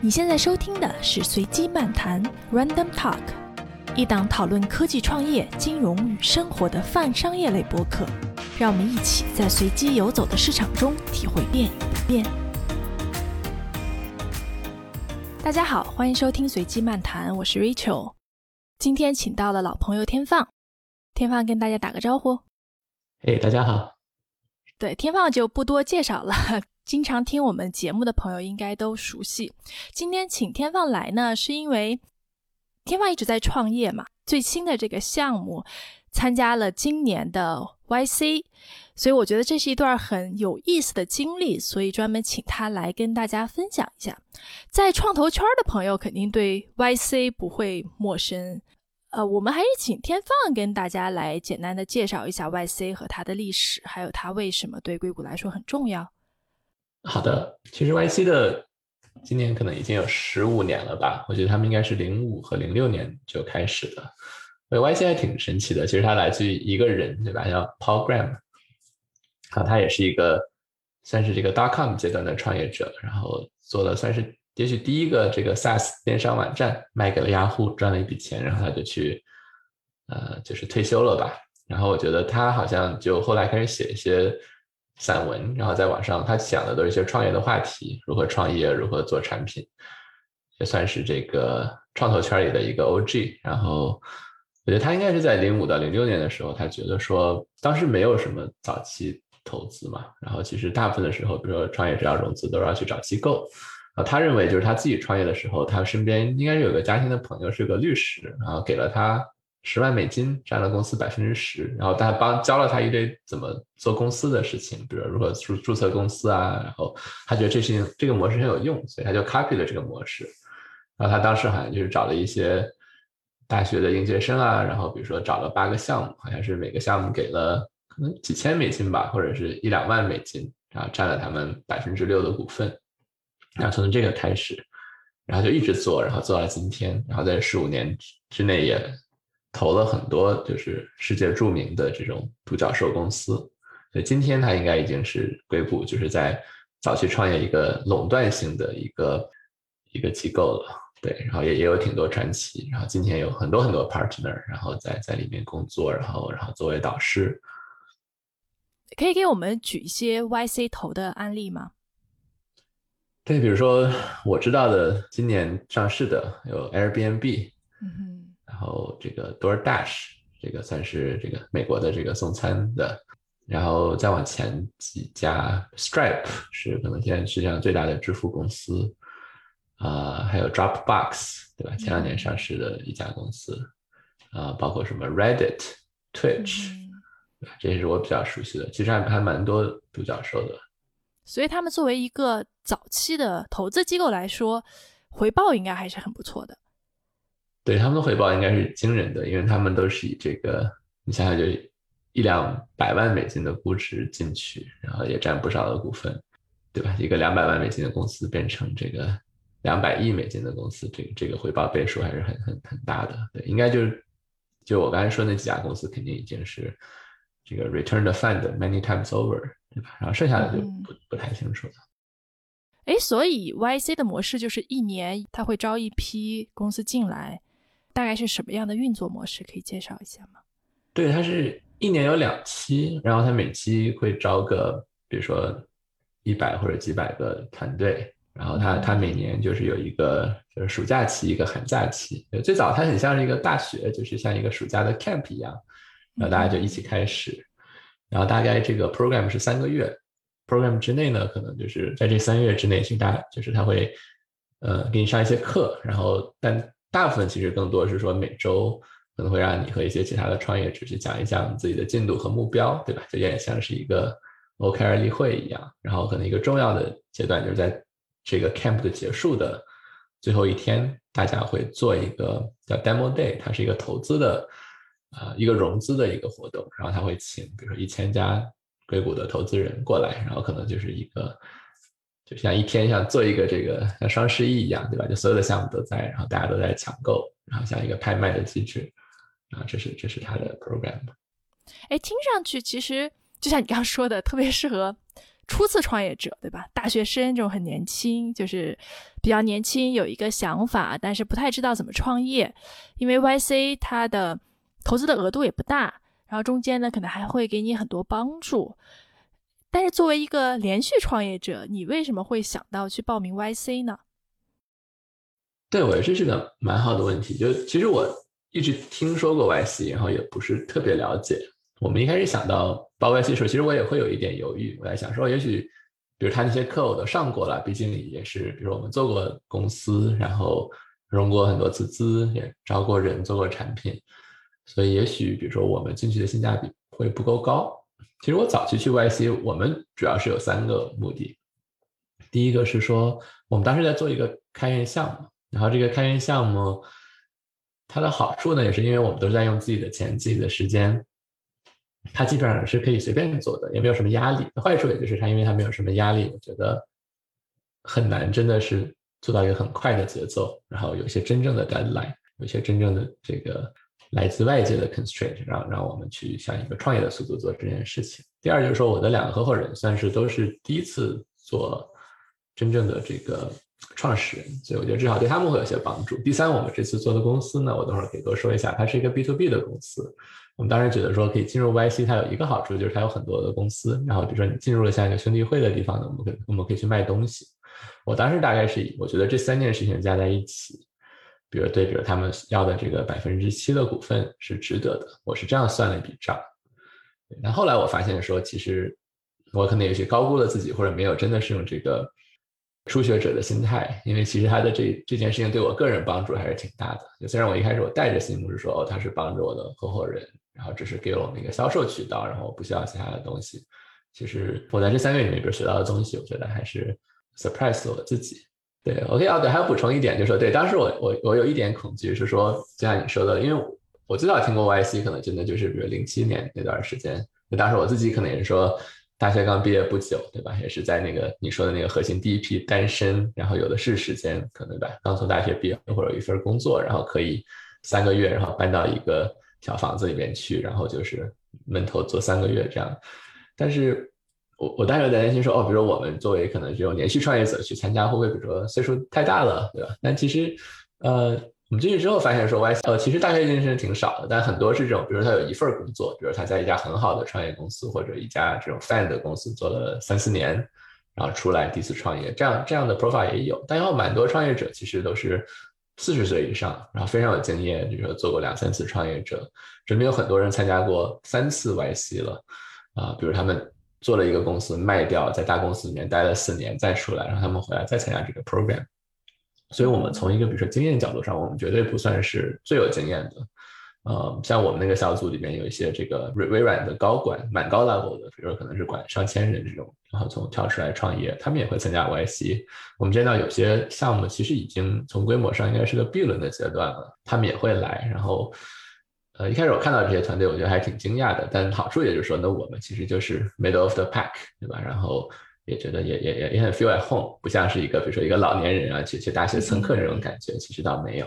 你现在收听的是随机漫谈 （Random Talk），一档讨论科技创业、金融与生活的泛商业类播客。让我们一起在随机游走的市场中体会变与不变。大家好，欢迎收听随机漫谈，我是 Rachel。今天请到了老朋友天放，天放跟大家打个招呼。嘿，大家好。对，天放就不多介绍了。经常听我们节目的朋友应该都熟悉。今天请天放来呢，是因为天放一直在创业嘛，最新的这个项目参加了今年的 YC，所以我觉得这是一段很有意思的经历，所以专门请他来跟大家分享一下。在创投圈的朋友肯定对 YC 不会陌生，呃，我们还是请天放跟大家来简单的介绍一下 YC 和它的历史，还有它为什么对硅谷来说很重要。好的，其实 YC 的今年可能已经有十五年了吧？我觉得他们应该是零五和零六年就开始的。所以 YC 还挺神奇的，其实它来自于一个人，对吧？叫 Paul Graham，啊，他也是一个算是这个 dot com 阶段的创业者，然后做了算是也许第一个这个 SaaS 电商网站，卖给了雅虎，赚了一笔钱，然后他就去呃就是退休了吧。然后我觉得他好像就后来开始写一些。散文，然后在网上，他讲的都是一些创业的话题，如何创业，如何做产品，也算是这个创投圈里的一个 OG。然后，我觉得他应该是在零五到零六年的时候，他觉得说当时没有什么早期投资嘛，然后其实大部分的时候，比如说创业者要融资，都是要去找机构。啊，他认为就是他自己创业的时候，他身边应该是有个家庭的朋友是个律师，然后给了他。十万美金占了公司百分之十，然后他帮教了他一堆怎么做公司的事情，比如如何注注册公司啊，然后他觉得这事情这个模式很有用，所以他就 copy 了这个模式。然后他当时好像就是找了一些大学的应届生啊，然后比如说找了八个项目，好像是每个项目给了可能几千美金吧，或者是一两万美金，然后占了他们百分之六的股份。然后从这个开始，然后就一直做，然后做到今天，然后在十五年之内也。投了很多就是世界著名的这种独角兽公司，所以今天它应该已经是硅谷就是在早期创业一个垄断性的一个一个机构了。对，然后也也有挺多传奇，然后今天有很多很多 partner，然后在在里面工作，然后然后作为导师，可以给我们举一些 YC 投的案例吗？对，比如说我知道的今年上市的有 Airbnb。嗯哼。然后这个 DoorDash 这个算是这个美国的这个送餐的，然后再往前几家 Stripe 是可能现在世界上最大的支付公司，啊，还有 Dropbox 对吧？前两年上市的一家公司，啊，包括什么 Reddit、Twitch，对吧？这些是我比较熟悉的，其实还还蛮多独角兽的。所以他们作为一个早期的投资机构来说，回报应该还是很不错的。对他们的回报应该是惊人的，因为他们都是以这个，你想想就一两百万美金的估值进去，然后也占不少的股份，对吧？一个两百万美金的公司变成这个两百亿美金的公司，这个这个回报倍数还是很很很大的。对，应该就是就我刚才说那几家公司，肯定已经是这个 return the fund many times over，对吧？然后剩下的就不不太清楚了。哎，所以 YC 的模式就是一年他会招一批公司进来。大概是什么样的运作模式？可以介绍一下吗？对，它是一年有两期，然后它每期会招个，比如说一百或者几百个团队，然后它它每年就是有一个就是暑假期，一个寒假期。最早它很像是一个大学，就是像一个暑假的 camp 一样，然后大家就一起开始，然后大概这个 program 是三个月，program 之内呢，可能就是在这三个月之内，其实大就是他会呃给你上一些课，然后但。大部分其实更多是说每周可能会让你和一些其他的创业者去讲一讲自己的进度和目标，对吧？就有点像是一个 OKR 例会一样。然后可能一个重要的阶段就是在这个 camp 的结束的最后一天，大家会做一个叫 demo day，它是一个投资的啊一个融资的一个活动。然后他会请比如说一千家硅谷的投资人过来，然后可能就是一个。就像一天像做一个这个像双十一一样，对吧？就所有的项目都在，然后大家都在抢购，然后像一个拍卖的机制，然后这是这是它的 program。哎，听上去其实就像你刚刚说的，特别适合初次创业者，对吧？大学生这种很年轻，就是比较年轻，有一个想法，但是不太知道怎么创业。因为 YC 它的投资的额度也不大，然后中间呢可能还会给你很多帮助。但是作为一个连续创业者，你为什么会想到去报名 YC 呢？对，我觉得这是个蛮好的问题。就其实我一直听说过 YC，然后也不是特别了解。我们一开始想到报 YC 的时候，其实我也会有一点犹豫。我在想说，也许比如他那些课我都上过了，毕竟也是，比如我们做过公司，然后融过很多次资，也招过人，做过产品，所以也许比如说我们进去的性价比会不够高。其实我早期去 YC，我们主要是有三个目的。第一个是说，我们当时在做一个开源项目。然后这个开源项目，它的好处呢，也是因为我们都是在用自己的钱、自己的时间，它基本上是可以随便做的，也没有什么压力。坏处也就是它，因为它没有什么压力，我觉得很难真的是做到一个很快的节奏。然后有一些真正的 deadline，有一些真正的这个来自外界的 constraint，让让我们去像一个创业的速度做这件事情。第二就是说，我的两个合伙人算是都是第一次做真正的这个。创始人，所以我觉得至少对他们会有些帮助。第三，我们这次做的公司呢，我等会儿可以多说一下，它是一个 B to B 的公司。我们当时觉得说可以进入 YC，它有一个好处就是它有很多的公司，然后比如说你进入了像一个兄弟会的地方呢，我们可以我们可以去卖东西。我当时大概是我觉得这三件事情加在一起，比如对，比如他们要的这个百分之七的股份是值得的，我是这样算了一笔账。那后来我发现说，其实我可能有些高估了自己，或者没有真的是用这个。初学者的心态，因为其实他的这这件事情对我个人帮助还是挺大的。虽然我一开始我带着心目是说，哦，他是帮着我的合伙人，然后只是给了我们一个销售渠道，然后我不需要其他的东西。其实我在这三个月里面，比如学到的东西，我觉得还是 surprise 我自己。对，OK，啊，对，还要补充一点，就是说，对，当时我我我有一点恐惧是说，就像你说的，因为我最早听过 YC，可能真的就是比如零七年那段时间，就当时我自己可能也是说。大学刚毕业不久，对吧？也是在那个你说的那个核心第一批单身，然后有的是时间，可能吧，刚从大学毕业或者一份工作，然后可以三个月，然后搬到一个小房子里面去，然后就是闷头做三个月这样。但是我我当时在担心说，哦，比如说我们作为可能这种连续创业者去参加，会不会比如说岁数太大了，对吧？但其实，呃。我们进去之后发现说，YC 呃，其实大学认识人挺少的，但很多是这种，比如说他有一份工作，比如他在一家很好的创业公司或者一家这种 fan 的公司做了三四年，然后出来第一次创业，这样这样的 profile 也有。但有蛮多创业者其实都是四十岁以上，然后非常有经验，比如说做过两三次创业者，身边有很多人参加过三次 YC 了，啊，比如他们做了一个公司卖掉，在大公司里面待了四年再出来，然后他们回来再参加这个 program。所以，我们从一个比如说经验角度上，我们绝对不算是最有经验的。呃，像我们那个小组里面有一些这个微微软的高管，蛮高 level 的，比如说可能是管上千人这种，然后从跳出来创业，他们也会参加 YC。我们见到有些项目其实已经从规模上应该是个 B 轮的阶段了，他们也会来。然后，呃，一开始我看到这些团队，我觉得还挺惊讶的。但好处也就是说，那我们其实就是 middle of the pack，对吧？然后。也觉得也也也也很 feel at home，不像是一个比如说一个老年人啊去去大学蹭课这种感觉，其实倒没有。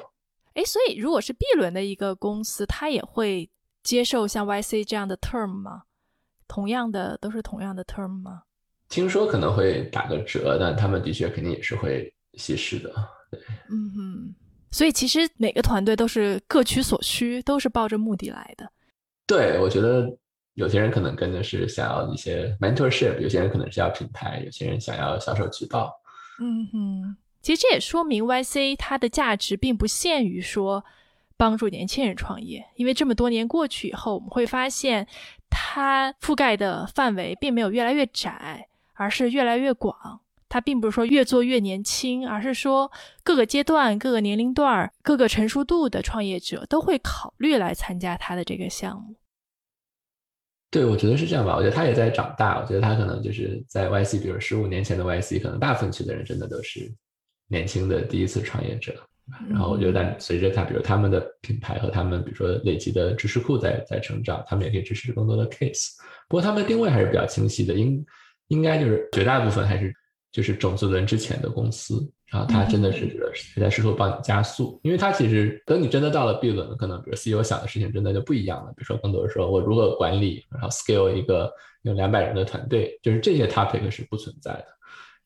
哎，所以如果是 B 轮的一个公司，它也会接受像 YC 这样的 term 吗？同样的都是同样的 term 吗？听说可能会打个折，但他们的确肯定也是会稀释的。对，嗯哼。所以其实每个团队都是各取所需，都是抱着目的来的。对，我觉得。有些人可能跟的是想要一些 mentorship，有些人可能是要品牌，有些人想要销售渠道。嗯哼，其实这也说明 YC 它的价值并不限于说帮助年轻人创业，因为这么多年过去以后，我们会发现它覆盖的范围并没有越来越窄，而是越来越广。它并不是说越做越年轻，而是说各个阶段、各个年龄段、各个成熟度的创业者都会考虑来参加他的这个项目。对，我觉得是这样吧。我觉得他也在长大。我觉得他可能就是在 YC，比如十五年前的 YC，可能大部分去的人真的都是年轻的第一次创业者。然后我觉得，但随着他，比如他们的品牌和他们，比如说累积的知识库在在成长，他们也可以支持更多的 case。不过他们的定位还是比较清晰的，应应该就是绝大部分还是就是种子轮之前的公司，然后他真的是是在试图帮你加速，因为他其实等你真的到了 B 轮，可能比如 CEO 想的事情真的就不一样了。比如说更多是说我如何管理，然后 scale 一个有两百人的团队，就是这些 topic 是不存在的。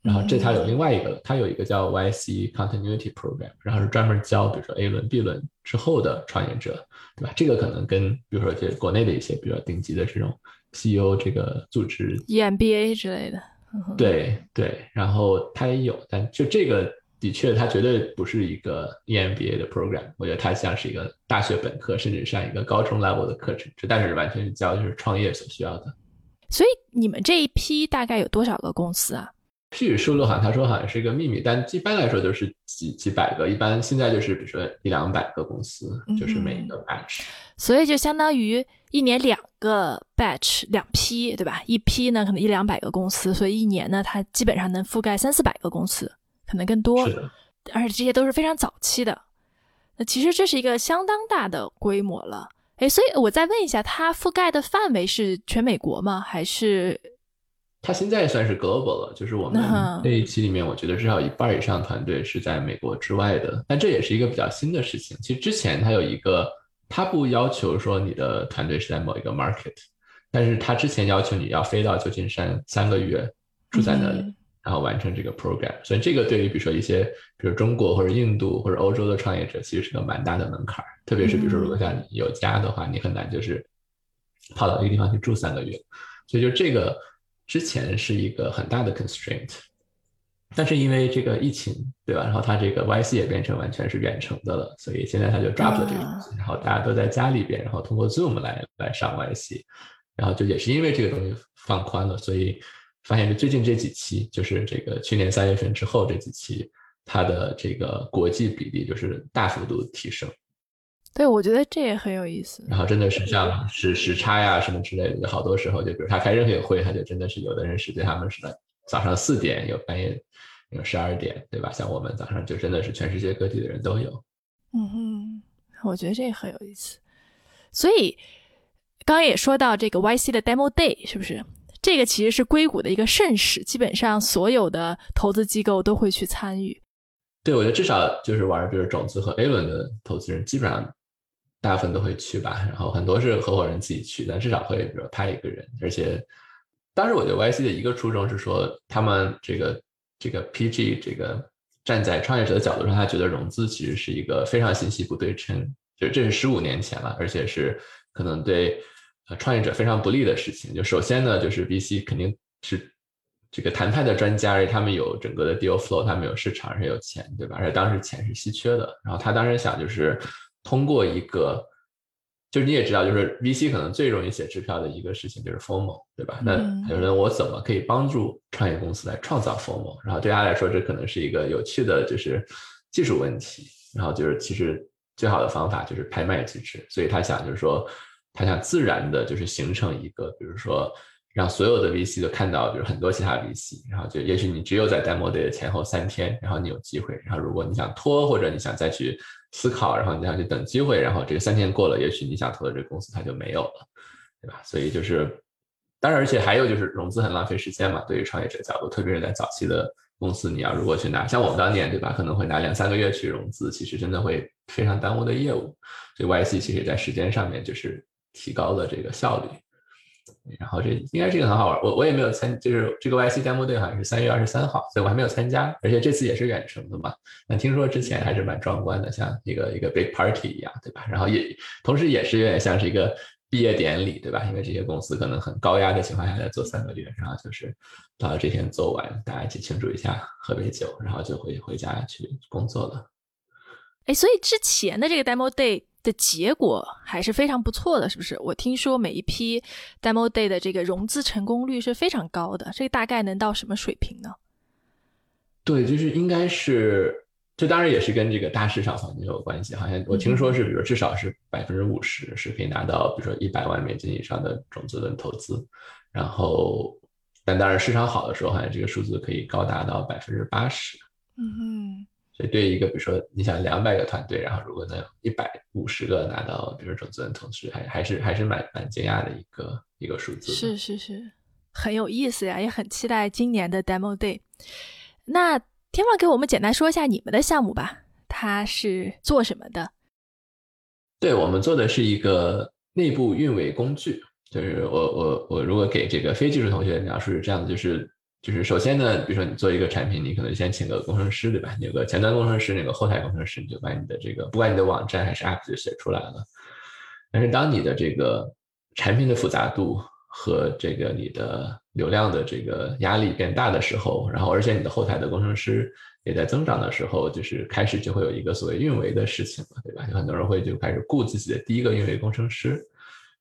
然后这它有另外一个，它有一个叫 YC Continuity Program，然后是专门教比如说 A 轮、B 轮之后的创业者，对吧？这个可能跟比如说这国内的一些比较顶级的这种 CEO 这个组织 EMBA 之类的。对对，然后他也有，但就这个的确，它绝对不是一个 EMBA 的 program，我觉得它像是一个大学本科，甚至上一个高中 level 的课程，这但是完全是教就是创业所需要的。所以你们这一批大概有多少个公司啊？具体数字好像他说好像是一个秘密，但一般来说都是几几百个，一般现在就是比如说一两百个公司，就是每一个 batch。所以就相当于一年两个 batch 两批，对吧？一批呢可能一两百个公司，所以一年呢它基本上能覆盖三四百个公司，可能更多。是的。而且这些都是非常早期的，那其实这是一个相当大的规模了。哎，所以我再问一下，它覆盖的范围是全美国吗？还是？它现在算是 global 了，就是我们那一期里面，我觉得至少一半以上团队是在美国之外的。但这也是一个比较新的事情。其实之前它有一个，它不要求说你的团队是在某一个 market，但是他之前要求你要飞到旧金山三个月，住在那里，然后完成这个 program。所以这个对于比如说一些，比如中国或者印度或者欧洲的创业者，其实是个蛮大的门槛。特别是比如说如果像你有家的话，你很难就是跑到一个地方去住三个月。所以就这个。之前是一个很大的 constraint，但是因为这个疫情，对吧？然后它这个 YC 也变成完全是远程的了，所以现在它就 drop 了这个东西，然后大家都在家里边，然后通过 Zoom 来来上 YC，然后就也是因为这个东西放宽了，所以发现就最近这几期，就是这个去年三月份之后这几期，它的这个国际比例就是大幅度提升。对，我觉得这也很有意思。然后真的是像时时差呀什么之类的，好多时候就比如他开任何会，他就真的是有的人是对他们是早上四点，有半夜有十二点，对吧？像我们早上就真的是全世界各地的人都有。嗯哼，我觉得这个很有意思。所以刚刚也说到这个 YC 的 Demo Day 是不是？这个其实是硅谷的一个盛事，基本上所有的投资机构都会去参与。对，我觉得至少就是玩比如种子和 A 轮的投资人，基本上。大部分都会去吧，然后很多是合伙人自己去，但至少会比如派一个人。而且，当时我觉得 YC 的一个初衷是说，他们这个这个 PG 这个站在创业者的角度上，他觉得融资其实是一个非常信息不对称，就这是十五年前了，而且是可能对呃创业者非常不利的事情。就首先呢，就是 VC 肯定是这个谈判的专家，而且他们有整个的 deal flow，他们有市场，而且有钱，对吧？而且当时钱是稀缺的，然后他当时想就是。通过一个，就是你也知道，就是 VC 可能最容易写支票的一个事情就是 formal，对吧？那有人我怎么可以帮助创业公司来创造 formal？然后对他来说，这可能是一个有趣的，就是技术问题。然后就是其实最好的方法就是拍卖机制，所以他想就是说，他想自然的就是形成一个，比如说让所有的 VC 都看到，比如很多其他 VC，然后就也许你只有在 demo day 的前后三天，然后你有机会，然后如果你想拖或者你想再去。思考，然后你想去等机会，然后这个三天过了，也许你想投的这个公司它就没有了，对吧？所以就是，当然，而且还有就是融资很浪费时间嘛。对于创业者角度，特别是在早期的公司，你要如果去拿，像我们当年，对吧？可能会拿两三个月去融资，其实真的会非常耽误的业务。所以 YC 其实在时间上面就是提高了这个效率。然后这应该是一个很好玩，我我也没有参，就是这个 YC demo 队好像是三月二十三号，所以我还没有参加，而且这次也是远程的嘛。那听说之前还是蛮壮观的，像一个一个 big party 一样，对吧？然后也同时也是有点像是一个毕业典礼，对吧？因为这些公司可能很高压的情况下在做三个月，然后就是到了这天做完，大家一起庆祝一下，喝杯酒，然后就回回家去工作了。哎，所以之前的这个 demo day。的结果还是非常不错的，是不是？我听说每一批 demo day 的这个融资成功率是非常高的，这个大概能到什么水平呢？对，就是应该是，这当然也是跟这个大市场环境有关系。好像我听说是，比如至少是百分之五十是可以拿到，比如说一百万美金以上的种子轮投资。然后，但当然市场好的时候，好像这个数字可以高达到百分之八十。嗯哼。所以，对于一个比如说你想两百个团队，然后如果能有一百五十个拿到，比如说种子轮同时，还还是还是蛮蛮惊讶的一个一个数字。是是是，很有意思呀，也很期待今年的 Demo Day。那天放给我们简单说一下你们的项目吧，它是做什么的？对我们做的是一个内部运维工具，就是我我我如果给这个非技术同学描述是这样的，就是就是首先呢，比如说你做一个产品，你可能先请个工程师，对吧？你有个前端工程师，那个后台工程师，你就把你的这个不管你的网站还是 app 就写出来了。但是当你的这个产品的复杂度和这个你的流量的这个压力变大的时候，然后而且你的后台的工程师也在增长的时候，就是开始就会有一个所谓运维的事情了，对吧？有很多人会就开始雇自己的第一个运维工程师。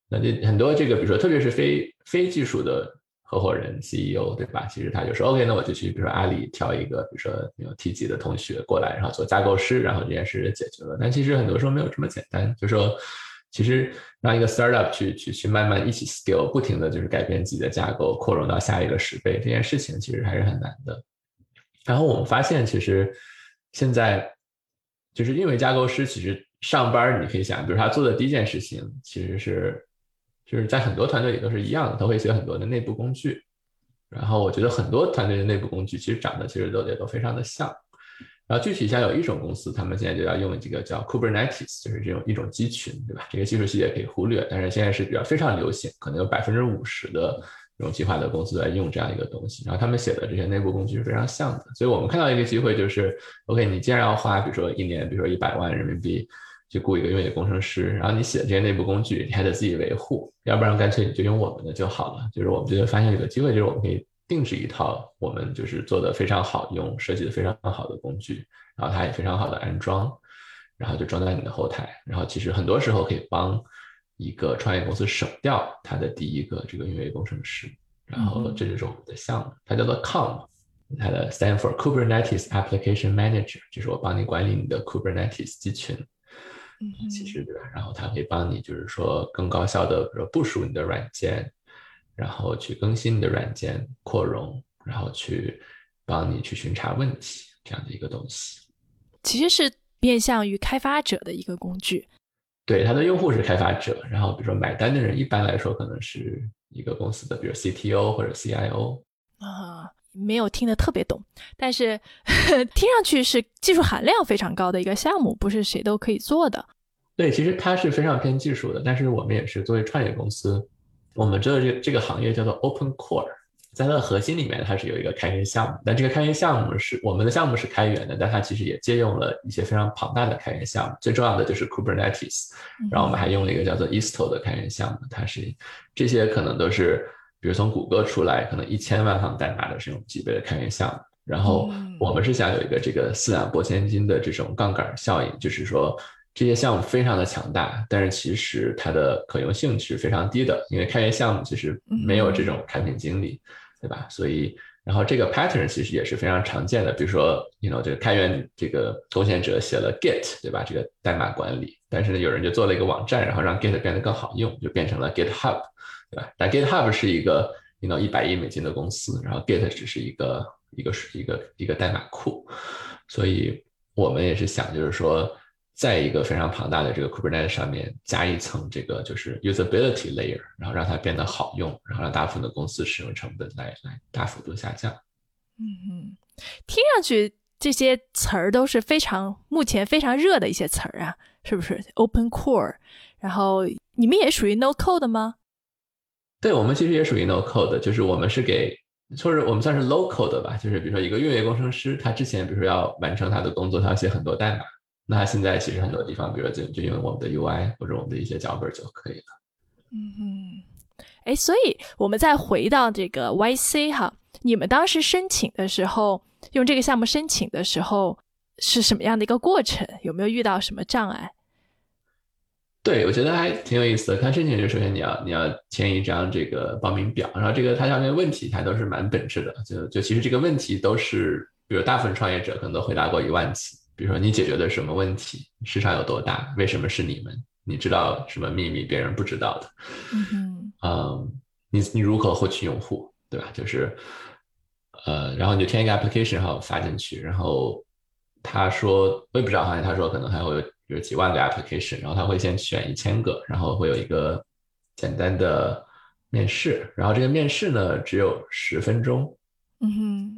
那这很多这个，比如说特别是非非技术的合伙人 CEO，对吧？其实他就说 OK，那我就去比如说阿里挑一个，比如说有 T 级的同学过来，然后做架构师，然后这件事解决了。但其实很多时候没有这么简单，就说。其实让一个 startup 去去去慢慢一起 scale，不停的就是改变自己的架构，扩容到下一个十倍，这件事情其实还是很难的。然后我们发现，其实现在就是因为架构师其实上班，你可以想，比如他做的第一件事情，其实是就是在很多团队里都是一样的，他会写很多的内部工具。然后我觉得很多团队的内部工具其实长得其实都也都非常的像。然后具体像有一种公司，他们现在就要用这个叫 Kubernetes，就是这种一种集群，对吧？这个技术细节可以忽略，但是现在是比较非常流行，可能有百分之五十的这种计划的公司在用这样一个东西。然后他们写的这些内部工具是非常像的，所以我们看到一个机会就是，OK，你既然要花，比如说一年，比如说一百万人民币去雇一个运维工程师，然后你写的这些内部工具你还得自己维护，要不然干脆你就用我们的就好了。就是我们就发现有个机会，就是我们可以。定制一套我们就是做的非常好用、设计的非常好的工具，然后它也非常好的安装，然后就装在你的后台。然后其实很多时候可以帮一个创业公司省掉它的第一个这个运维工程师。然后这就是我们的项目，它叫做 COM，它的 stand for Kubernetes Application Manager，就是我帮你管理你的 Kubernetes 集群。嗯，其实对吧？然后它可以帮你就是说更高效的比如部署你的软件。然后去更新你的软件扩容，然后去帮你去巡查问题，这样的一个东西，其实是面向于开发者的一个工具。对，它的用户是开发者，然后比如说买单的人，一般来说可能是一个公司的，比如 CTO 或者 CIO。啊，没有听得特别懂，但是 听上去是技术含量非常高的一个项目，不是谁都可以做的。对，其实它是非常偏技术的，但是我们也是作为创业公司。我们知道这这个行业叫做 Open Core，在它的核心里面，它是有一个开源项目，但这个开源项目是我们的项目是开源的，但它其实也借用了一些非常庞大的开源项目，最重要的就是 Kubernetes，然后我们还用了一个叫做 Isto 的开源项目，它是这些可能都是，比如从谷歌出来，可能一千万行代码的这种级别的开源项目，然后我们是想有一个这个四两拨千斤的这种杠杆效应，就是说。这些项目非常的强大，但是其实它的可用性是非常低的，因为开源项目其实没有这种产品经理，对吧？所以，然后这个 pattern 其实也是非常常见的，比如说，you know，这个开源这个贡献者写了 Git，对吧？这个代码管理，但是呢，有人就做了一个网站，然后让 Git 变得更好用，就变成了 GitHub，对吧？但 GitHub 是一个 you know 一百亿美金的公司，然后 Git 只是一个一个一个一个代码库，所以我们也是想，就是说。在一个非常庞大的这个 Kubernetes 上面加一层这个就是 usability layer，然后让它变得好用，然后让大部分的公司使用成本来来大幅度下降。嗯嗯，听上去这些词儿都是非常目前非常热的一些词儿啊，是不是？Open Core，然后你们也属于 No Code 吗？对，我们其实也属于 No Code，就是我们是给，或者我们算是 Low Code 吧，就是比如说一个运维工程师，他之前比如说要完成他的工作，他要写很多代码。那现在其实很多地方，比如说就就用我们的 UI 或者我们的一些脚本就可以了。嗯哼，哎，所以我们再回到这个 YC 哈，你们当时申请的时候，用这个项目申请的时候是什么样的一个过程？有没有遇到什么障碍？对，我觉得还挺有意思的。看申请就首先你要你要填一张这个报名表，然后这个它上面问题它都是蛮本质的，就就其实这个问题都是，比如大部分创业者可能都回答过一万次。比如说，你解决的什么问题？市场有多大？为什么是你们？你知道什么秘密别人不知道的？嗯嗯，你你如何获取用户？对吧？就是，呃，然后你就填一个 application 然后发进去，然后他说我也不知道，好像他说可能还会有有几万个 application，然后他会先选一千个，然后会有一个简单的面试，然后这个面试呢只有十分钟。嗯哼。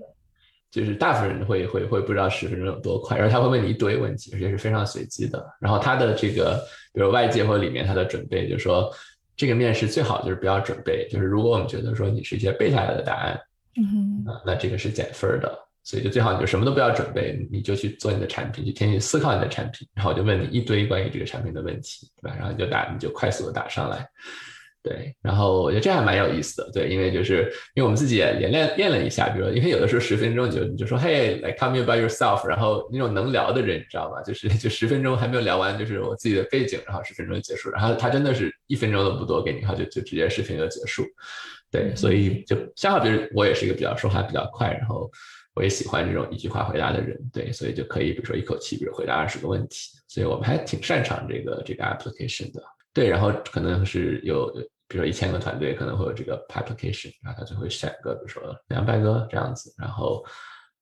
就是大部分人会会会不知道十分钟有多快，然后他会问你一堆问题，而且是非常随机的。然后他的这个，比如外界或里面他的准备，就是说这个面试最好就是不要准备，就是如果我们觉得说你是一些背下来的答案，那这个是减分的。所以就最好你就什么都不要准备，你就去做你的产品，去天天思考你的产品，然后我就问你一堆关于这个产品的问题，对吧？然后你就打，你就快速的打上来。对，然后我觉得这还蛮有意思的，对，因为就是因为我们自己也演练练了一下，比如因为有的时候十分钟你就你就说嘿，like tell me about yourself，然后那种能聊的人你知道吗？就是就十分钟还没有聊完，就是我自己的背景，然后十分钟就结束，然后他真的是一分钟都不多给你，然后就就直接视频就结束。对，所以就恰好比如我也是一个比较说话比较快，然后我也喜欢这种一句话回答的人，对，所以就可以比如说一口气比如回答二十个问题，所以我们还挺擅长这个这个 application 的。对，然后可能是有。比如说一千个团队可能会有这个 application，然后他就会选个比如说两百个这样子，然后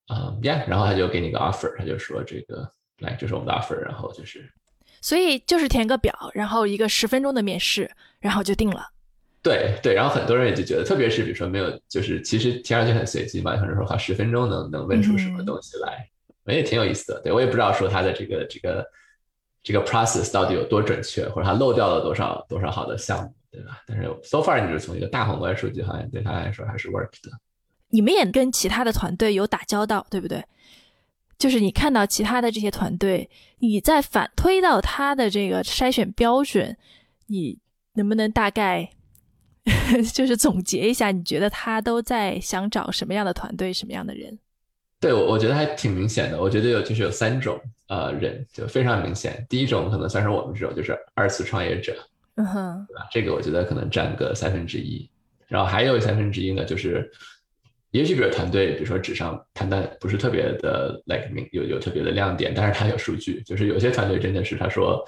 啊，yeah，然后他就给你个 offer，他就说这个来这是我们的 offer，然后就是，所以就是填个表，然后一个十分钟的面试，然后就定了。对对，然后很多人也就觉得，特别是比如说没有，就是其实听上去很随机嘛，可能说靠十分钟能能问出什么东西来，也挺有意思的。对我也不知道说他的这个这个这个 process 到底有多准确，或者他漏掉了多少多少好的项目。对吧？但是 so far 你是从一个大宏观数据，好像对他来说还是 work 的。你们也跟其他的团队有打交道，对不对？就是你看到其他的这些团队，你在反推到他的这个筛选标准，你能不能大概 就是总结一下？你觉得他都在想找什么样的团队，什么样的人？对，我我觉得还挺明显的。我觉得有就是有三种呃人，就非常明显。第一种可能算是我们这种，就是二次创业者。嗯哼，对吧？这个我觉得可能占个三分之一，然后还有三分之一呢，就是也许比如团队，比如说纸上谈的不是特别的 like 有有特别的亮点，但是他有数据，就是有些团队真的是他说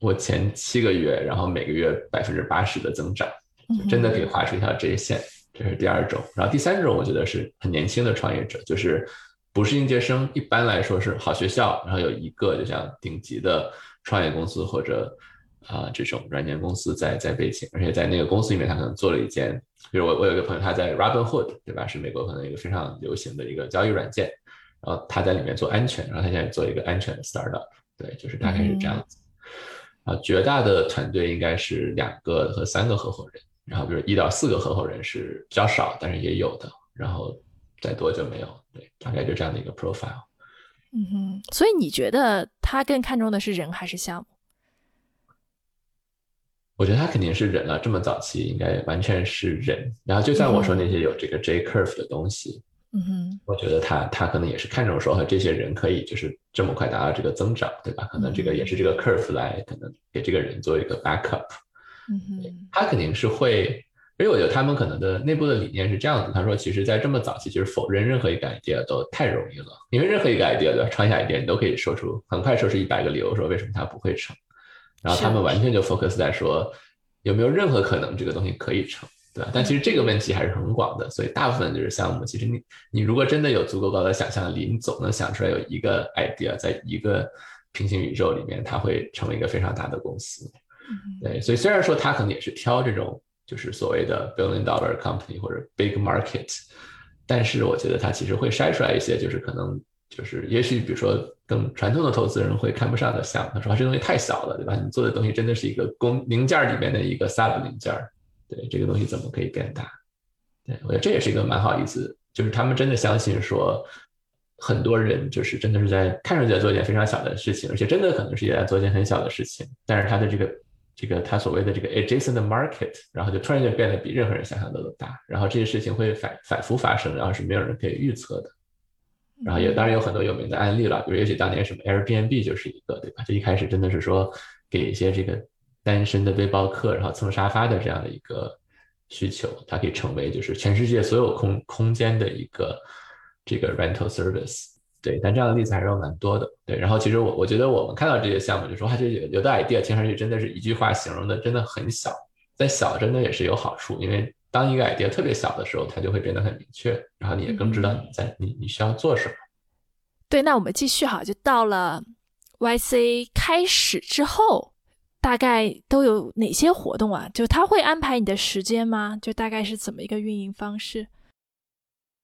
我前七个月，然后每个月百分之八十的增长，真的可以画出一条直线，这是第二种。然后第三种我觉得是很年轻的创业者，就是不是应届生，一般来说是好学校，然后有一个就像顶级的创业公司或者。啊，这种软件公司在在背景，而且在那个公司里面，他可能做了一件，比如我我有一个朋友，他在 Robinhood，对吧？是美国可能一个非常流行的一个交易软件，然后他在里面做安全，然后他现在做一个安全的 startup，对，就是大概是这样子。啊，绝大的团队应该是两个和三个合伙人，然后比如一到四个合伙人是比较少，但是也有的，然后再多就没有，对，大概就这样的一个 profile。嗯哼，所以你觉得他更看重的是人还是项目？我觉得他肯定是人了，这么早期应该完全是人。然后就像我说那些有这个 J curve 的东西，嗯哼，我觉得他他可能也是看重说和这些人可以就是这么快达到这个增长，对吧？可能这个也是这个 curve 来可能给这个人做一个 backup。嗯哼，他肯定是会，因为我觉得他们可能的内部的理念是这样子。他说，其实，在这么早期，就是否认任何一个 idea 都太容易了，因为任何一个 idea 对吧？创下 idea 你都可以说出很快说出一百个理由，说为什么它不会成。然后他们完全就 focus 在说有没有任何可能这个东西可以成，对吧？但其实这个问题还是很广的，所以大部分就是项目，其实你你如果真的有足够高的想象力，你总能想出来有一个 idea，在一个平行宇宙里面，它会成为一个非常大的公司。对，所以虽然说他可能也是挑这种就是所谓的 billion dollar company 或者 big market，但是我觉得他其实会筛出来一些，就是可能。就是也许，比如说更传统的投资人会看不上的项目，他说这东西太小了，对吧？你做的东西真的是一个工零件里面的一个 sub 零件，对这个东西怎么可以变大？对我觉得这也是一个蛮好意思，就是他们真的相信说，很多人就是真的是在看上去在做一件非常小的事情，而且真的可能是也在做一件很小的事情，但是他的这个这个他所谓的这个 adjacent market，然后就突然就变得比任何人想象的都大，然后这些事情会反反复发生，然后是没有人可以预测的。然后也当然有很多有名的案例了，比如也许当年什么 Airbnb 就是一个，对吧？就一开始真的是说给一些这个单身的背包客，然后蹭沙发的这样的一个需求，它可以成为就是全世界所有空空间的一个这个 rental service，对。但这样的例子还是有蛮多的，对。然后其实我我觉得我们看到这些项目，就说它这有的 idea 听上去真的是一句话形容的真的很小，在小真的也是有好处，因为。当一个 idea 特别小的时候，它就会变得很明确，然后你也更知道你在你你需要做什么。对，那我们继续哈，就到了 YC 开始之后，大概都有哪些活动啊？就他会安排你的时间吗？就大概是怎么一个运营方式？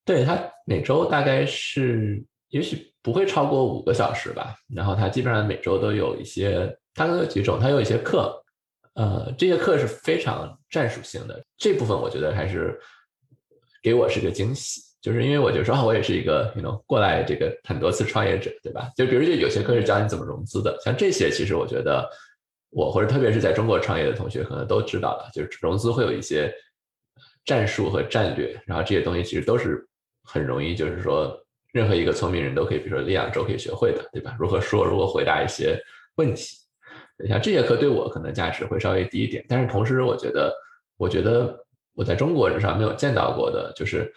对他每周大概是，也许不会超过五个小时吧。然后他基本上每周都有一些，他有几种，他有一些课，呃，这些课是非常战术性的。这部分我觉得还是给我是个惊喜，就是因为我就说，我也是一个，you know，过来这个很多次创业者，对吧？就比如就有些课是教你怎么融资的，像这些，其实我觉得我或者特别是在中国创业的同学可能都知道了，就是融资会有一些战术和战略，然后这些东西其实都是。很容易，就是说，任何一个聪明人都可以，比如说一两周可以学会的，对吧？如何说，如何回答一些问题，像这节课对我可能价值会稍微低一点，但是同时，我觉得，我觉得我在中国人上没有见到过的，就是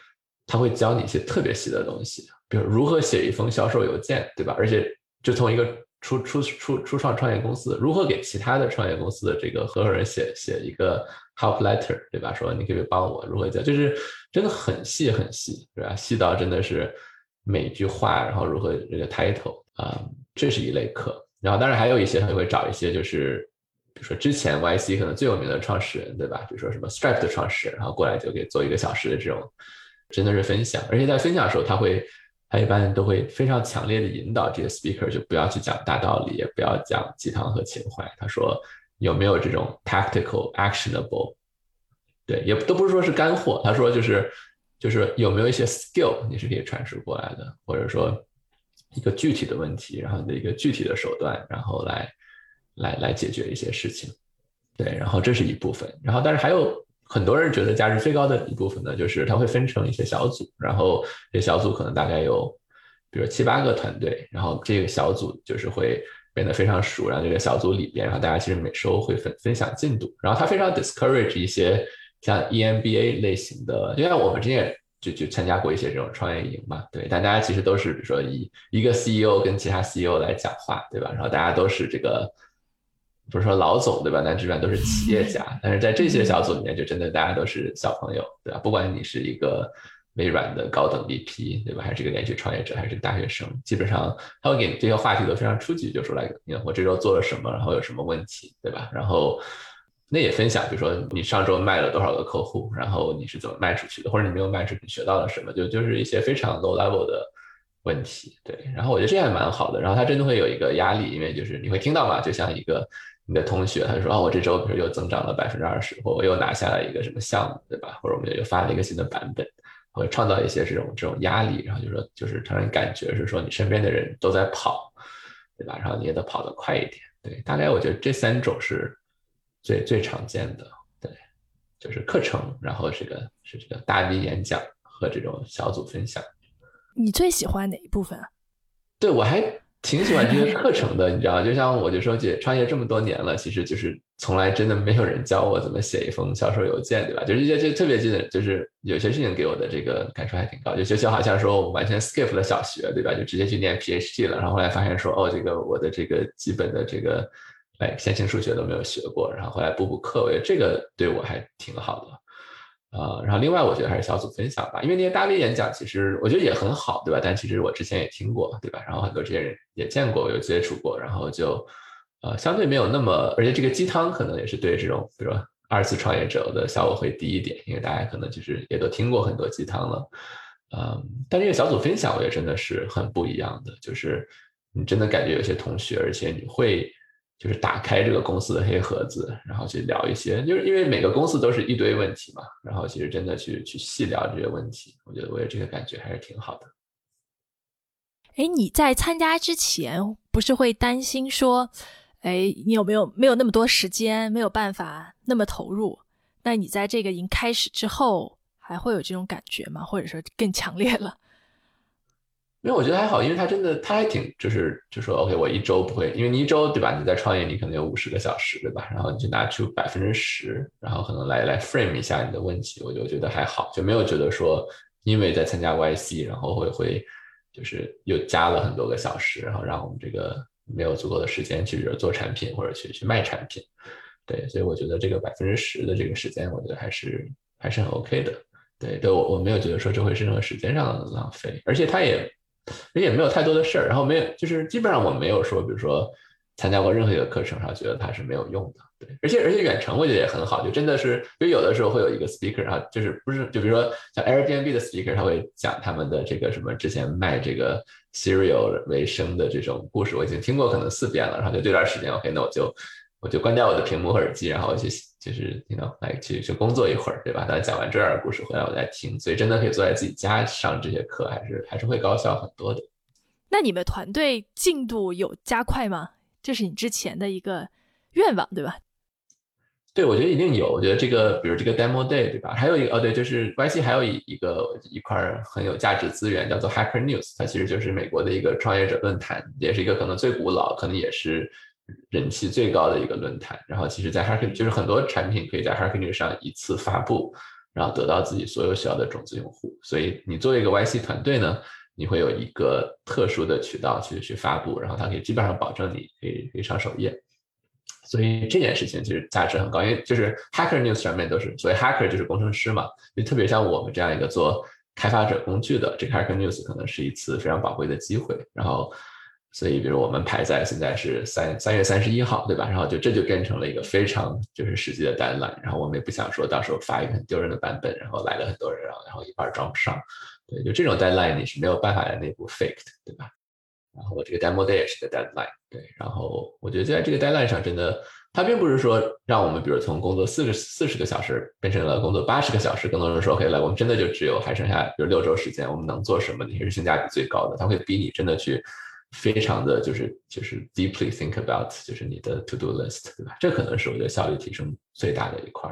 他会教你一些特别细的东西，比如如何写一封销售邮件，对吧？而且就从一个初初初初创创业公司，如何给其他的创业公司的这个合伙人写写一个。Help letter，对吧？说你可以帮我如何教，就是真的很细很细，对吧？细到真的是每句话，然后如何这个 title 啊，这是一类课。然后当然还有一些，他会找一些，就是比如说之前 YC 可能最有名的创始人，对吧？比如说什么 Stripe 的创始人，然后过来就给做一个小时的这种，真的是分享。而且在分享的时候，他会他一般都会非常强烈的引导这些 speaker，就不要去讲大道理，也不要讲鸡汤和情怀。他说。有没有这种 tactical actionable？对，也都不是说是干货。他说就是就是有没有一些 skill 你是可以传输过来的，或者说一个具体的问题，然后的一个具体的手段，然后来来来解决一些事情。对，然后这是一部分。然后但是还有很多人觉得价值最高的一部分呢，就是它会分成一些小组，然后这小组可能大概有比如七八个团队，然后这个小组就是会。变得非常熟，然后这个小组里边，然后大家其实每周会分分享进度，然后他非常 discourage 一些像 EMBA 类型的，因为我们之前就就参加过一些这种创业营嘛，对，但大家其实都是比如说以一个 CEO 跟其他 CEO 来讲话，对吧？然后大家都是这个不是说老总对吧？那基本上都是企业家，但是在这些小组里面，就真的大家都是小朋友，对吧？不管你是一个。微软的高等 VP，对吧？还是一个连续创业者，还是大学生？基本上他会给你这些话题都非常初级，就说来，你看我这周做了什么，然后有什么问题，对吧？然后那也分享，比如说你上周卖了多少个客户，然后你是怎么卖出去的，或者你没有卖出去学到了什么，就就是一些非常 low level 的问题，对。然后我觉得这样蛮好的。然后他真的会有一个压力，因为就是你会听到嘛，就像一个你的同学，他说哦，我这周比如又增长了百分之二十，或我又拿下了一个什么项目，对吧？或者我们又发了一个新的版本。会创造一些这种这种压力，然后就说就是让人感觉是说你身边的人都在跑，对吧？然后你也得跑得快一点，对。大概我觉得这三种是最最常见的，对，就是课程，然后这个是这个大 V 演讲和这种小组分享。你最喜欢哪一部分啊？对我还。挺喜欢这些课程的，你知道，就像我就说，姐创业这么多年了，其实就是从来真的没有人教我怎么写一封销售邮件，对吧？就是这些就特别记得，就是有些事情给我的这个感受还挺高。有些就好像说我完全 skip 了小学，对吧？就直接去念 PhD 了，然后后来发现说，哦，这个我的这个基本的这个哎线性数学都没有学过，然后后来补补课，我觉得这个对我还挺好的。呃，然后另外我觉得还是小组分享吧，因为那些大 V 演讲其实我觉得也很好，对吧？但其实我之前也听过，对吧？然后很多这些人也见过，有接触过，然后就呃相对没有那么，而且这个鸡汤可能也是对这种比如说二次创业者的效果会低一点，因为大家可能就是也都听过很多鸡汤了，嗯，但这个小组分享我觉得真的是很不一样的，就是你真的感觉有些同学，而且你会。就是打开这个公司的黑盒子，然后去聊一些，就是因为每个公司都是一堆问题嘛，然后其实真的去去细聊这些问题，我觉得我有这个感觉还是挺好的。哎，你在参加之前不是会担心说，哎，你有没有没有那么多时间，没有办法那么投入？那你在这个营开始之后，还会有这种感觉吗？或者说更强烈了？因为我觉得还好，因为他真的他还挺就是就说 OK，我一周不会，因为你一周对吧？你在创业，你可能有五十个小时对吧？然后你就拿出百分之十，然后可能来来 frame 一下你的问题，我就觉得还好，就没有觉得说因为在参加 YC，然后会会就是又加了很多个小时，然后让我们这个没有足够的时间去做产品或者去去卖产品。对，所以我觉得这个百分之十的这个时间，我觉得还是还是很 OK 的。对，对我我没有觉得说这会是任何时间上的浪费，而且他也。也没有太多的事儿，然后没有，就是基本上我没有说，比如说参加过任何一个课程，然后觉得它是没有用的。对，而且而且远程我觉得也很好，就真的是，因为有的时候会有一个 speaker 啊，就是不是就比如说像 Airbnb 的 speaker，他会讲他们的这个什么之前卖这个 cereal 为生的这种故事，我已经听过可能四遍了，然后就这段时间 OK，那我就我就关掉我的屏幕和耳机，然后我去就是你 know 来去去工作一会儿，对吧？大家讲完这段故事回来我再听，所以真的可以坐在自己家上这些课，还是还是会高效很多的。那你们团队进度有加快吗？这是你之前的一个愿望，对吧？对，我觉得一定有。我觉得这个，比如这个 demo day，对吧？还有一个，哦，对，就是 YC 还有一一个一块很有价值资源，叫做 Hacker News。它其实就是美国的一个创业者论坛，也是一个可能最古老，可能也是人气最高的一个论坛。然后，其实，在 Hacker 就是很多产品可以在 Hacker News 上一次发布，然后得到自己所有需要的种子用户。所以，你作为一个 YC 团队呢？你会有一个特殊的渠道去去发布，然后它可以基本上保证你可以可以上首页，所以这件事情其实价值很高，因为就是 Hacker News 上面都是所以 Hacker 就是工程师嘛，就特别像我们这样一个做开发者工具的，这个 Hacker News 可能是一次非常宝贵的机会。然后，所以比如我们排在现在是三三月三十一号，对吧？然后就这就变成了一个非常就是实际的 deadline，然后我们也不想说到时候发一个很丢人的版本，然后来了很多人，然后然后一半装不上。对，就这种 deadline 你是没有办法在内部 fake 的，对吧？然后这个 demo day 也是个 deadline，对。然后我觉得在这个 deadline 上，真的，它并不是说让我们比如从工作四十四十个小时变成了工作八十个小时，更多人说 OK，来，我们真的就只有还剩下比如六周时间，我们能做什么？你是性价比最高的，它会逼你真的去非常的就是就是 deeply think about 就是你的 to do list，对吧？这可能是我觉得效率提升最大的一块。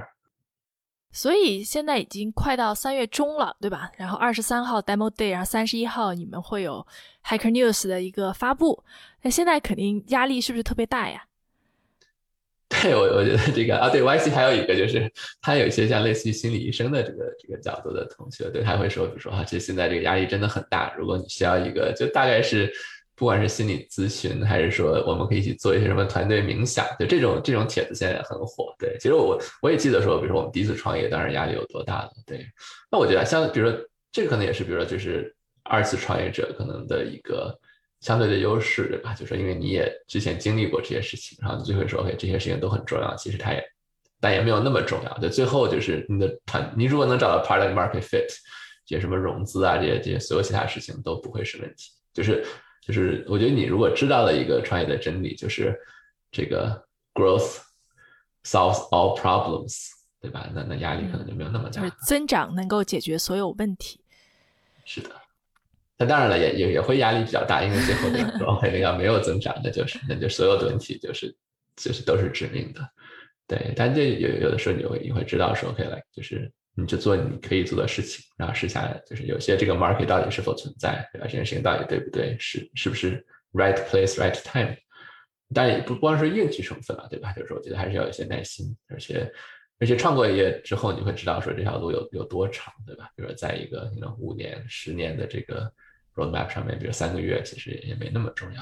所以现在已经快到三月中了，对吧？然后二十三号 demo day，然后三十一号你们会有 Hacker News 的一个发布。那现在肯定压力是不是特别大呀？对，我我觉得这个啊，对 YC 还有一个就是，他有一些像类似于心理医生的这个这个角度的同学，对他会说，比如说啊，这现在这个压力真的很大。如果你需要一个，就大概是。不管是心理咨询，还是说我们可以一起做一些什么团队冥想，就这种这种帖子现在也很火。对，其实我我也记得说，比如说我们第一次创业，当时压力有多大了。对，那我觉得像比如说这个可能也是，比如说就是二次创业者可能的一个相对的优势，对吧？就说因为你也之前经历过这些事情，然后你就会说，OK，这些事情都很重要。其实它也，但也没有那么重要。就最后就是你的团，你如果能找到 product market fit，这些什么融资啊，这些这些所有其他事情都不会是问题。就是。就是我觉得你如果知道了一个创业的真理，就是这个 growth solves all problems，对吧？那那压力可能就没有那么大。就是增长能够解决所有问题。是的，那当然了，也也也会压力比较大，因为最后那个 没有增长，那就是那就所有的问题就是就是都是致命的。对，但这有有的时候你会你会知道说，OK，来就是。你就做你可以做的事情，然后试下来，就是有些这个 market 到底是否存在，对吧？这件事情到底对不对？是是不是 right place right time？但也不光是运气成分了，对吧？就是我觉得还是要有一些耐心，而且而且创过业之后，你会知道说这条路有有多长，对吧？比如说在一个你五年、十年的这个 roadmap 上面，比如三个月，其实也没那么重要。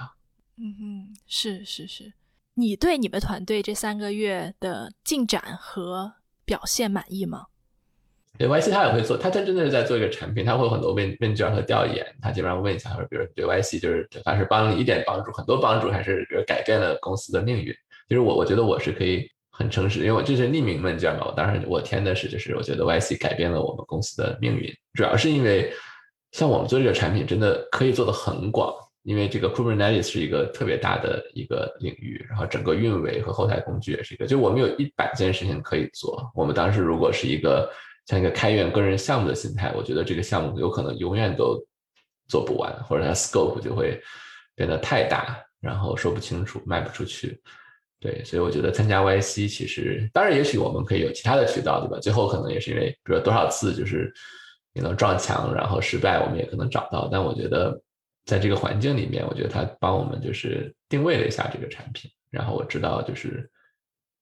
嗯嗯，是是是，你对你们团队这三个月的进展和表现满意吗？对，YC 他也会做，他他真的是在做一个产品，他会有很多问问卷和调研，他基本上问一下，比如对 YC 就是他是帮你一点帮助，很多帮助，还是改变了公司的命运。其实我我觉得我是可以很诚实，因为我这是匿名问卷嘛，我当然我填的是就是我觉得 YC 改变了我们公司的命运，主要是因为像我们做这个产品真的可以做的很广，因为这个 Kubernetes 是一个特别大的一个领域，然后整个运维和后台工具也是一个，就我们有一百件事情可以做。我们当时如果是一个像一个开源个人项目的心态，我觉得这个项目有可能永远都做不完，或者它 scope 就会变得太大，然后说不清楚，卖不出去。对，所以我觉得参加 YC 其实，当然也许我们可以有其他的渠道，对吧？最后可能也是因为，比如说多少次就是你能撞墙，然后失败，我们也可能找到。但我觉得在这个环境里面，我觉得它帮我们就是定位了一下这个产品，然后我知道就是。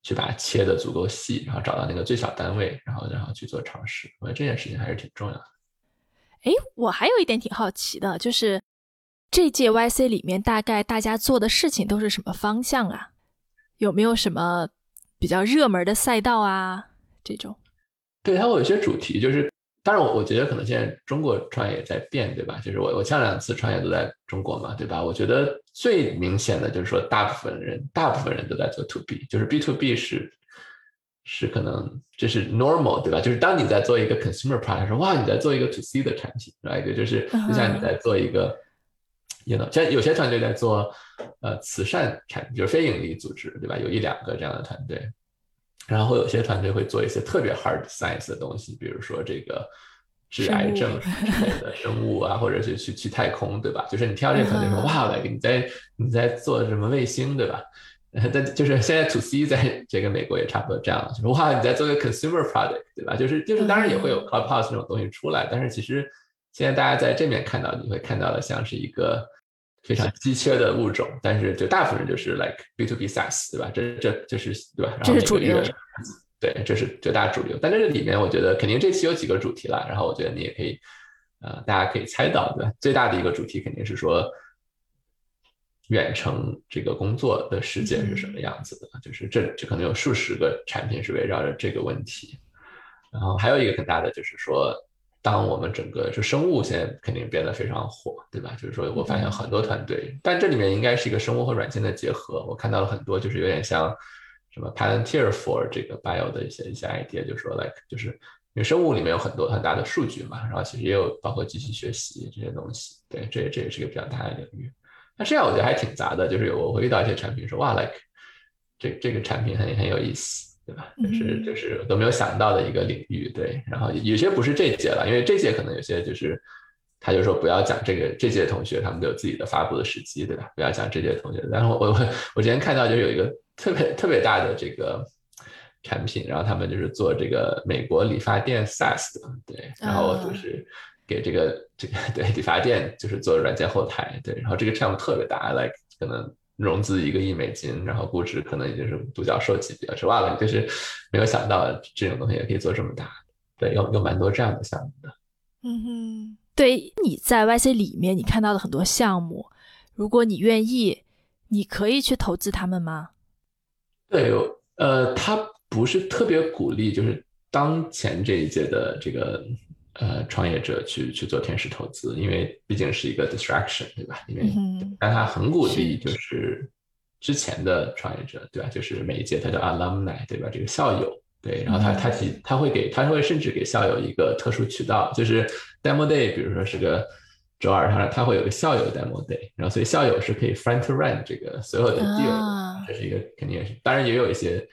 去把它切的足够细，然后找到那个最小单位，然后然后去做尝试。我觉得这件事情还是挺重要的。哎，我还有一点挺好奇的，就是这届 YC 里面大概大家做的事情都是什么方向啊？有没有什么比较热门的赛道啊？这种？对，它会有一些主题，就是。当然我我觉得可能现在中国创业也在变，对吧？就是我我前两次创业都在中国嘛，对吧？我觉得最明显的就是说，大部分人大部分人都在做 to B，就是 B to B 是是可能这是 normal，对吧？就是当你在做一个 consumer product 说哇，你在做一个 to C 的产品，来一个就是就像你在做一个。也能像有些团队在做，呃，慈善产品，就是非盈利组织，对吧？有一两个这样的团队，然后有些团队会做一些特别 hard science 的东西，比如说这个治癌症 之类的生物啊，或者是去去太空，对吧？就是你听到这个团队说，哇，来你在你在做什么卫星，对吧？但就是现在 to C 在这个美国也差不多这样，就是哇，你在做个 consumer product，对吧？就是就是当然也会有 clubhouse 这种东西出来，但是其实现在大家在这面看到，你会看到的像是一个。非常稀缺的物种，但是就大部分人就是 like B to B SaaS，对吧？这这就是对吧？这是主流。对，这是最大主流。但在这里面我觉得肯定这期有几个主题了，然后我觉得你也可以，呃，大家可以猜到，对吧？最大的一个主题肯定是说远程这个工作的世界是什么样子的，就是这这可能有数十个产品是围绕着这个问题。然后还有一个很大的就是说。当我们整个就生物现在肯定变得非常火，对吧？就是说我发现很多团队，但这里面应该是一个生物和软件的结合。我看到了很多，就是有点像什么 Palantir for 这个 bio 的一些一些 idea，就是说 like 就是因为生物里面有很多很大的数据嘛，然后其实也有包括机器学习这些东西。对，这这也是一个比较大的领域。那这样我觉得还挺杂的，就是我会遇到一些产品说哇，like 这这个产品很很有意思。对吧？就是就是都没有想到的一个领域，对。然后有些不是这届了，因为这届可能有些就是，他就说不要讲这个这届同学，他们都有自己的发布的时机，对吧？不要讲这届同学。然后我我我之前看到就有一个特别特别大的这个产品，然后他们就是做这个美国理发店 SaaS 的，对。然后就是给这个这个对理发店就是做软件后台，对。然后这个项目特别大，like 可能。融资一个亿美金，然后估值可能已经是独角兽级别，是吧？了，就是没有想到这种东西也可以做这么大，对，有有蛮多这样的项目的。嗯哼，对，你在 YC 里面你看到的很多项目，如果你愿意，你可以去投资他们吗？对，呃，他不是特别鼓励，就是当前这一届的这个。呃，创业者去去做天使投资，因为毕竟是一个 distraction，对吧？因为但他很鼓励，就是之前的创业者，对吧？就是每一届他叫 alumni，对吧？这个校友，对，然后他他提他会给他会甚至给校友一个特殊渠道，就是 demo day，比如说是个周二，他他会有个校友 demo day，然后所以校友是可以 front run 这个所有的 deal，这是一个肯定也是，当然也有一些。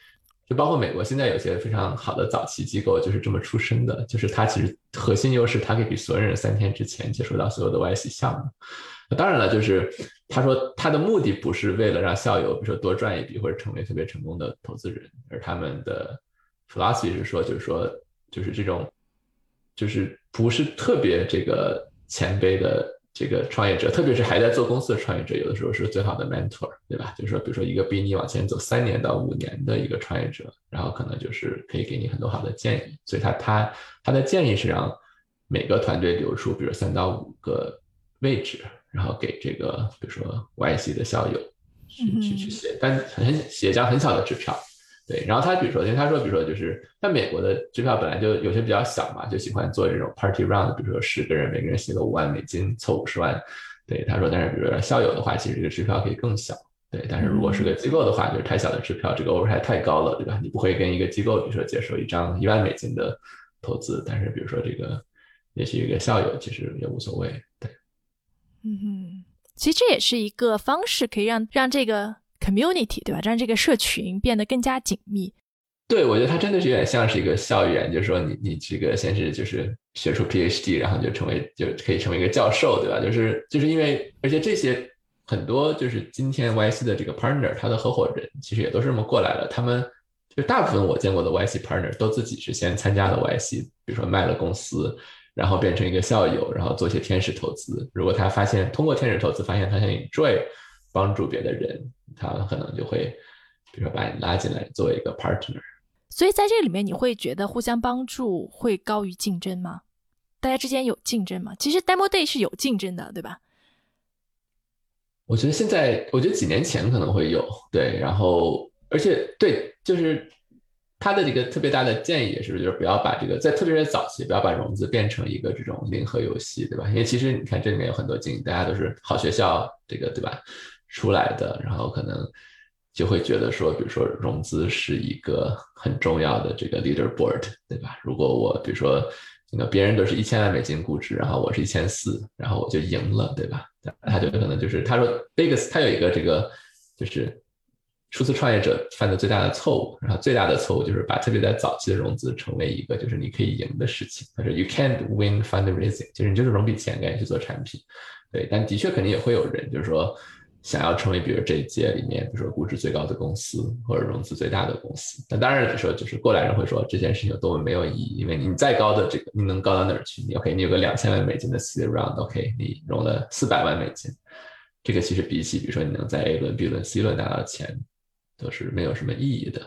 就包括美国现在有些非常好的早期机构就是这么出身的，就是它其实核心优势，它可以比所有人三天之前接触到所有的 YC 项目。当然了，就是他说他的目的不是为了让校友比如说多赚一笔或者成为特别成功的投资人，而他们的 philosophy 是说，就是说就是这种就是不是特别这个前辈的。这个创业者，特别是还在做公司的创业者，有的时候是最好的 mentor，对吧？就是说，比如说一个比你往前走三年到五年的一个创业者，然后可能就是可以给你很多好的建议。所以他他他的建议是让每个团队留出，比如三到五个位置，然后给这个比如说 YC 的校友去去去写，但很写一张很小的支票。对，然后他比如说，因为他说，比如说就是，在美国的支票本来就有些比较小嘛，就喜欢做这种 party round，比如说十个人，每个人写个五万美金，凑五十万。对，他说，但是比如说校友的话，其实这个支票可以更小。对，但是如果是个机构的话，就是太小的支票，这个 overhead 太高了，对吧？你不会跟一个机构，比如说接受一张一万美金的投资，但是比如说这个也许一个校友，其实也无所谓。对，嗯哼，其实这也是一个方式，可以让让这个。Community 对吧？让这个社群变得更加紧密。对，我觉得它真的是有点像是一个校园，就是说你你这个先是就是学出 PhD，然后就成为就可以成为一个教授，对吧？就是就是因为而且这些很多就是今天 YC 的这个 partner，他的合伙人其实也都是这么过来的。他们就大部分我见过的 YC partner 都自己是先参加了 YC，比如说卖了公司，然后变成一个校友，然后做一些天使投资。如果他发现通过天使投资发现他想 enjoy。帮助别的人，他可能就会，比如说把你拉进来做一个 partner。所以在这里面，你会觉得互相帮助会高于竞争吗？大家之间有竞争吗？其实 demo day 是有竞争的，对吧？我觉得现在，我觉得几年前可能会有，对，然后而且对，就是他的这个特别大的建议也是，就是不要把这个在特别是早期不要把融资变成一个这种零和游戏，对吧？因为其实你看这里面有很多经营，大家都是好学校这个对吧出来的，然后可能就会觉得说，比如说融资是一个很重要的这个 leaderboard，对吧？如果我比如说那个别人都是一千万美金估值，然后我是一千四，然后我就赢了，对吧？他就可能就是他说 biggest，他有一个这个就是。初次创业者犯的最大的错误，然后最大的错误就是把特别在早期的融资成为一个就是你可以赢的事情。他说 You can't win fundraising，就是你就是融笔钱赶紧去做产品。对，但的确肯定也会有人就是说想要成为比如这一届里面，比如说估值最高的公司或者融资最大的公司。那当然，就说就是过来人会说这件事情有多么没有意义，因为你再高的这个你能高到哪儿去？你 OK，你有个两千万美金的 C round，OK，你融了四百万美金，这个其实比起比如说你能在 A 轮、B 轮、C 轮拿到钱。都是没有什么意义的，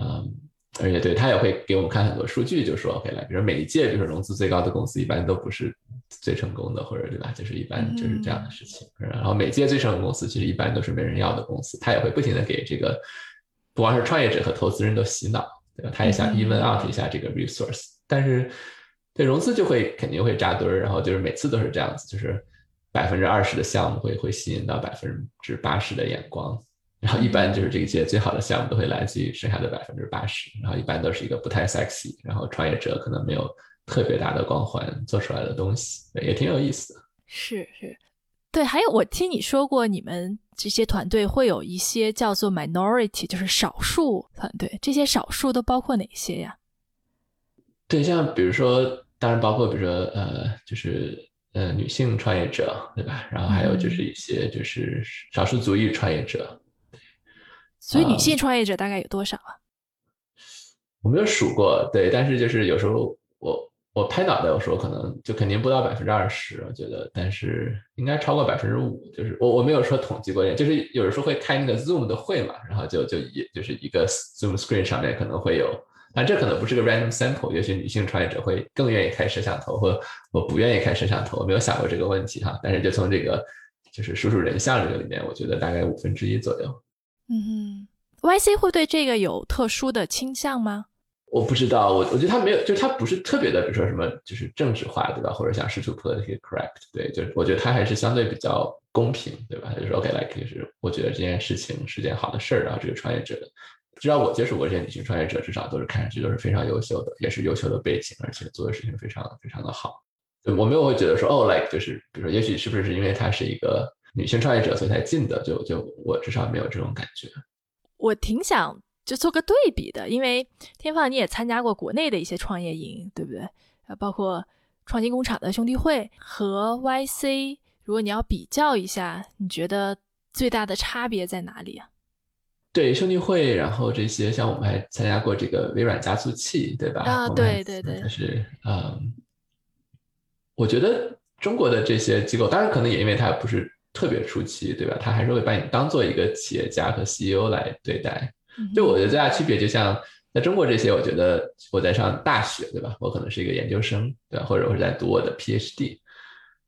嗯，而且对他也会给我们看很多数据，就说 OK 来，比如每一届就是融资最高的公司，一般都不是最成功的，或者对吧？就是一般就是这样的事情。然后每届最成功公司，其实一般都是没人要的公司，他也会不停的给这个不光是创业者和投资人都洗脑，对吧？他也想 even out 一下这个 resource，但是对融资就会肯定会扎堆儿，然后就是每次都是这样子，就是百分之二十的项目会会吸引到百分之八十的眼光。然后一般就是这一届最好的项目都会来自于剩下的百分之八十，然后一般都是一个不太 sexy，然后创业者可能没有特别大的光环做出来的东西，也挺有意思的。是是，对，还有我听你说过，你们这些团队会有一些叫做 minority，就是少数团队，这些少数都包括哪些呀？对，像比如说，当然包括比如说呃，就是呃女性创业者，对吧？然后还有就是一些就是少数族裔创业者。所以女性创业者大概有多少啊？我没有数过，对，但是就是有时候我我拍脑袋我说可能就肯定不到百分之二十，我觉得，但是应该超过百分之五。就是我我没有说统计过，就是有的时候会开那个 Zoom 的会嘛，然后就就也就是一个 Zoom screen 上面可能会有，但这可能不是个 random sample，也许女性创业者会更愿意开摄像头，或我不愿意开摄像头，我没有想过这个问题哈。但是就从这个就是数数人像这个里面，我觉得大概五分之一左右。嗯，YC 会对这个有特殊的倾向吗？我不知道，我我觉得他没有，就是他不是特别的，比如说什么就是政治化，对吧？或者像试图 politically correct，对，就是我觉得他还是相对比较公平，对吧？就是 OK，like 就是我觉得这件事情是件好的事儿，然后这个创业者，至少我接触过这些女性创业者，至少都是看上去都是非常优秀的，也是优秀的背景，而且做的事情非常非常的好。我没有会觉得说，哦，like 就是比如说，也许是不是是因为他是一个。女性创业者所以才进的，就就我至少没有这种感觉。我挺想就做个对比的，因为天放你也参加过国内的一些创业营，对不对？呃，包括创新工厂的兄弟会和 YC，如果你要比较一下，你觉得最大的差别在哪里啊？对兄弟会，然后这些像我们还参加过这个微软加速器，对吧？啊，对对对，就是嗯，我觉得中国的这些机构，当然可能也因为它不是。特别初期，对吧？他还是会把你当做一个企业家和 CEO 来对待。就我觉得最大区别，就像在中国这些，我觉得我在上大学，对吧？我可能是一个研究生，对吧？或者我是在读我的 PhD，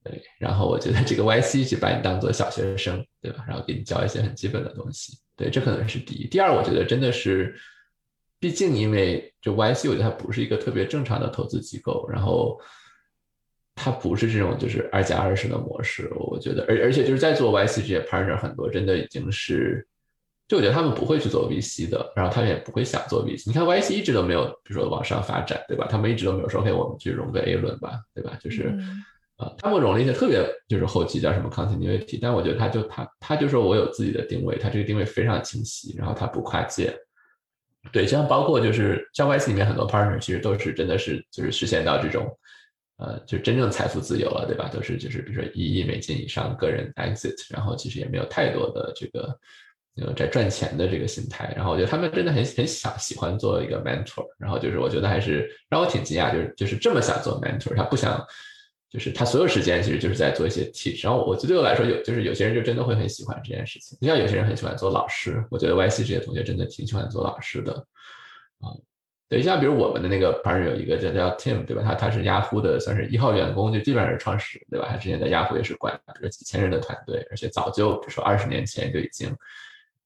对。然后我觉得这个 YC 就把你当做小学生，对吧？然后给你教一些很基本的东西，对，这可能是第一。第二，我觉得真的是，毕竟因为就 YC，我觉得它不是一个特别正常的投资机构，然后。它不是这种就是二加二式的模式，我觉得，而而且就是在做 YC 这些 partner 很多真的已经是，就我觉得他们不会去做 VC 的，然后他们也不会想做 VC。你看 YC 一直都没有，比如说往上发展，对吧？他们一直都没有说，OK，我们去融个 A 轮吧，对吧？就是，呃，他们融了一些特别就是后期叫什么 continuity，但我觉得他就他他就说我有自己的定位，他这个定位非常清晰，然后他不跨界。对，像包括就是像 YC 里面很多 partner 其实都是真的是就是实现到这种。呃，就真正财富自由了，对吧？都是就是比如说一亿美金以上个人 exit，然后其实也没有太多的这个呃在赚钱的这个心态。然后我觉得他们真的很很想喜欢做一个 mentor，然后就是我觉得还是让我挺惊讶，就是就是这么想做 mentor，他不想就是他所有时间其实就是在做一些 T。然后我对我来说有就是有些人就真的会很喜欢这件事情，就像有些人很喜欢做老师，我觉得 YC 这些同学真的挺喜欢做老师的。对，像比如我们的那个 partner 有一个叫叫 Tim，对吧？他他是雅虎的，算是一号员工，就基本上是创始，对吧？他之前在雅虎也是管比如几千人的团队，而且早就比如说二十年前就已经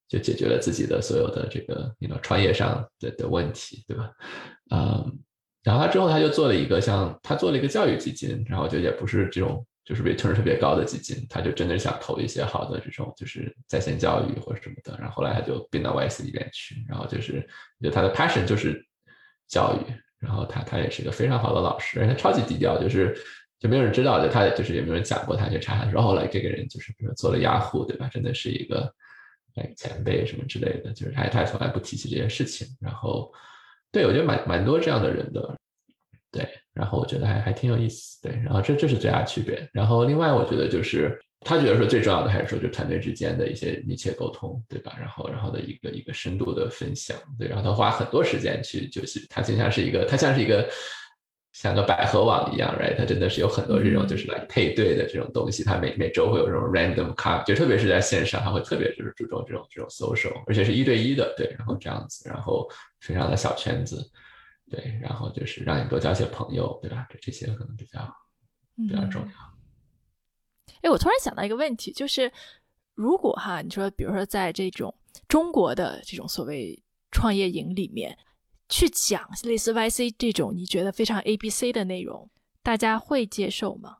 就解决了自己的所有的这个你 know 创业上的的问题，对吧？嗯，然后他之后他就做了一个像他做了一个教育基金，然后就也不是这种就是 return 特别高的基金，他就真的想投一些好的这种就是在线教育或者什么的，然后后来他就并到 YC 里边去，然后就是就他的 passion 就是教育，然后他他也是一个非常好的老师，而且他超级低调，就是就没有人知道，就他就是也没有人讲过他去查，然后后来这个人就是比如做了雅虎，对吧？真的是一个。哎前辈什么之类的，就是他他从来不提起这些事情。然后，对我觉得蛮蛮多这样的人的，对。然后我觉得还还挺有意思，对。然后这这是最大区别。然后另外我觉得就是他觉得说最重要的还是说就团队之间的一些密切沟通，对吧？然后然后的一个一个深度的分享，对。然后他花很多时间去就是他就像是一个他像是一个。像个百合网一样，right？他真的是有很多这种就是来配对的这种东西。他每每周会有这种 random card，就特别是在线上，他会特别就是注重这种这种 social，而且是一对一的，对。然后这样子，然后非常的小圈子，对。然后就是让你多交些朋友，对吧？这这些可能比较比较重要。哎，我突然想到一个问题，就是如果哈，你说比如说在这种中国的这种所谓创业营里面。去讲类似 YC 这种你觉得非常 A B C 的内容，大家会接受吗？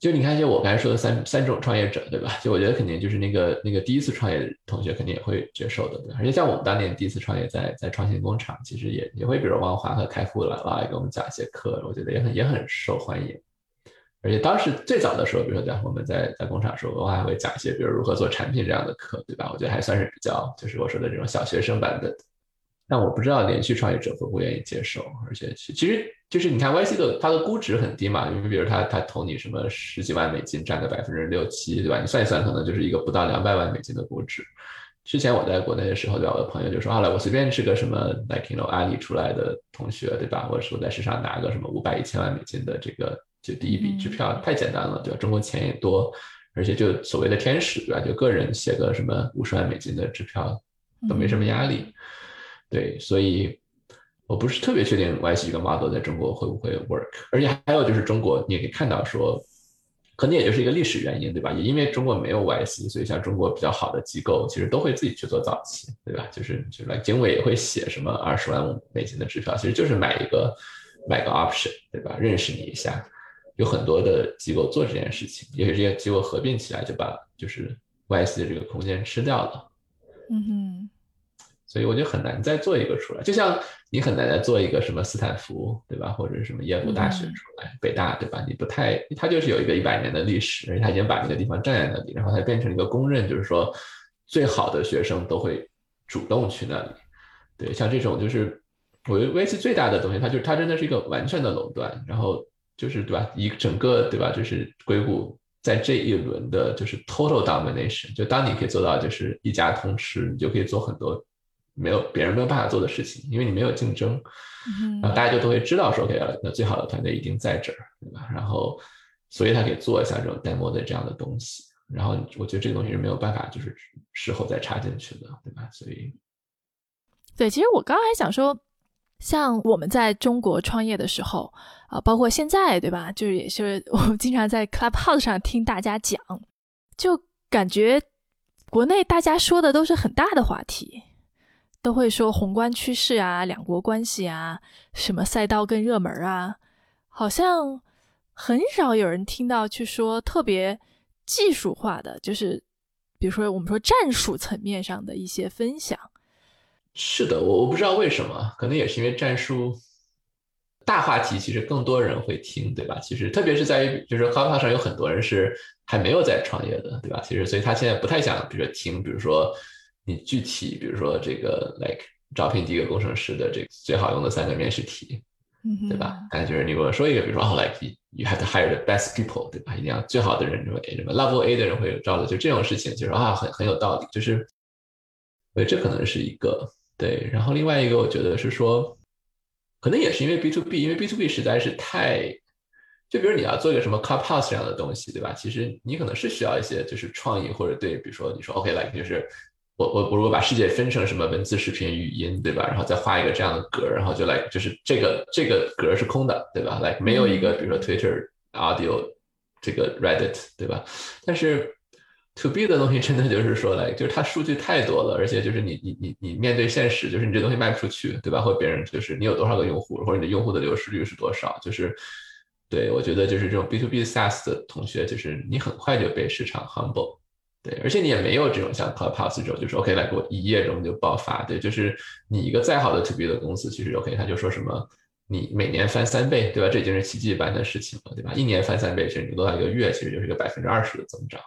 就你看，就我刚才说的三三种创业者，对吧？就我觉得肯定就是那个那个第一次创业的同学肯定也会接受的，对。而且像我们当年第一次创业在在创新工厂，其实也也会比如王华和开复来来给我们讲一些课，我觉得也很也很受欢迎。而且当时最早的时候，比如说在我们在在工厂的时候，我还会讲一些比如如何做产品这样的课，对吧？我觉得还算是比较就是我说的这种小学生版本。但我不知道连续创业者会不会愿意接受，而且其实就是你看 YC 的它的估值很低嘛，因为比如他他投你什么十几万美金，占个百分之六七，对吧？你算一算，可能就是一个不到两百万美金的估值。之前我在国内的时候，对吧？我的朋友就说，好了，我随便是个什么 like no 阿里出来的同学，对吧？或者说在市场拿个什么五百一千万美金的这个就第一笔支票，太简单了，对吧？中国钱也多，而且就所谓的天使，对吧？就个人写个什么五十万美金的支票都没什么压力。对，所以我不是特别确定 YC 这个 model 在中国会不会 work，而且还有就是中国你也可以看到说，可能也就是一个历史原因，对吧？也因为中国没有 YC，所以像中国比较好的机构其实都会自己去做早期，对吧？就是就是经纬也会写什么二十万美金的支票，其实就是买一个买个 option，对吧？认识你一下，有很多的机构做这件事情，也许这些机构合并起来就把就是 YC 的这个空间吃掉了。嗯哼。所以我觉得很难再做一个出来，就像你很难再做一个什么斯坦福，对吧？或者什么耶鲁大学出来，北大，对吧？你不太，它就是有一个一百年的历史，而且它已经把那个地方占在那里，然后它变成一个公认，就是说最好的学生都会主动去那里。对，像这种就是我觉得 YC 最大的东西，它就是它真的是一个完全的垄断，然后就是对吧？一整个对吧？就是硅谷在这一轮的就是 total domination，就当你可以做到就是一家通吃，你就可以做很多。没有别人没有办法做的事情，因为你没有竞争，然后大家就都会知道说，OK，那最好的团队一定在这儿，对吧？然后，所以他可以做一下这种 demo 的这样的东西。然后，我觉得这个东西是没有办法就是事后再插进去的，对吧？所以，对，其实我刚刚还想说，像我们在中国创业的时候啊，包括现在，对吧？就是也是我们经常在 Clubhouse 上听大家讲，就感觉国内大家说的都是很大的话题。都会说宏观趋势啊，两国关系啊，什么赛道更热门啊，好像很少有人听到去说特别技术化的，就是比如说我们说战术层面上的一些分享。是的，我我不知道为什么，可能也是因为战术大话题其实更多人会听，对吧？其实特别是在于就是 o p 上有很多人是还没有在创业的，对吧？其实所以他现在不太想，比如说听，比如说。你具体比如说这个，like 招聘第一个工程师的这个最好用的三个面试题，对吧？刚才就是你跟我说一个，比如说哦，like you have to hire the best people，对吧？一定要最好的人，什么什么 level A 的人会有招的，就这种事情，就是啊，很很有道理，就是，所以这可能是一个对。然后另外一个，我觉得是说，可能也是因为 B to B，因为 B to B 实在是太，就比如你要做一个什么 c a r p a s s 这样的东西，对吧？其实你可能是需要一些就是创意或者对，比如说你说 OK，like 就是。我我我如果把世界分成什么文字、视频、语音，对吧？然后再画一个这样的格，然后就来就是这个这个格是空的，对吧？来没有一个比如说 Twitter、Audio 这个 Reddit，对吧？但是 to B 的东西真的就是说来，就是它数据太多了，而且就是你你你你面对现实，就是你这东西卖不出去，对吧？或别人就是你有多少个用户，或者你的用户的流失率是多少，就是对我觉得就是这种 B to B SaaS 的同学，就是你很快就被市场 humble，对，而且你也没有这种像 Clubhouse 这种，就是 OK 来给我一夜中就爆发，对，就是你一个再好的 to B 的公司，其实 OK 他就说什么。你每年翻三倍，对吧？这已经是奇迹般的事情了，对吧？一年翻三倍，甚至多到一个月，其实就是一个百分之二十的增长，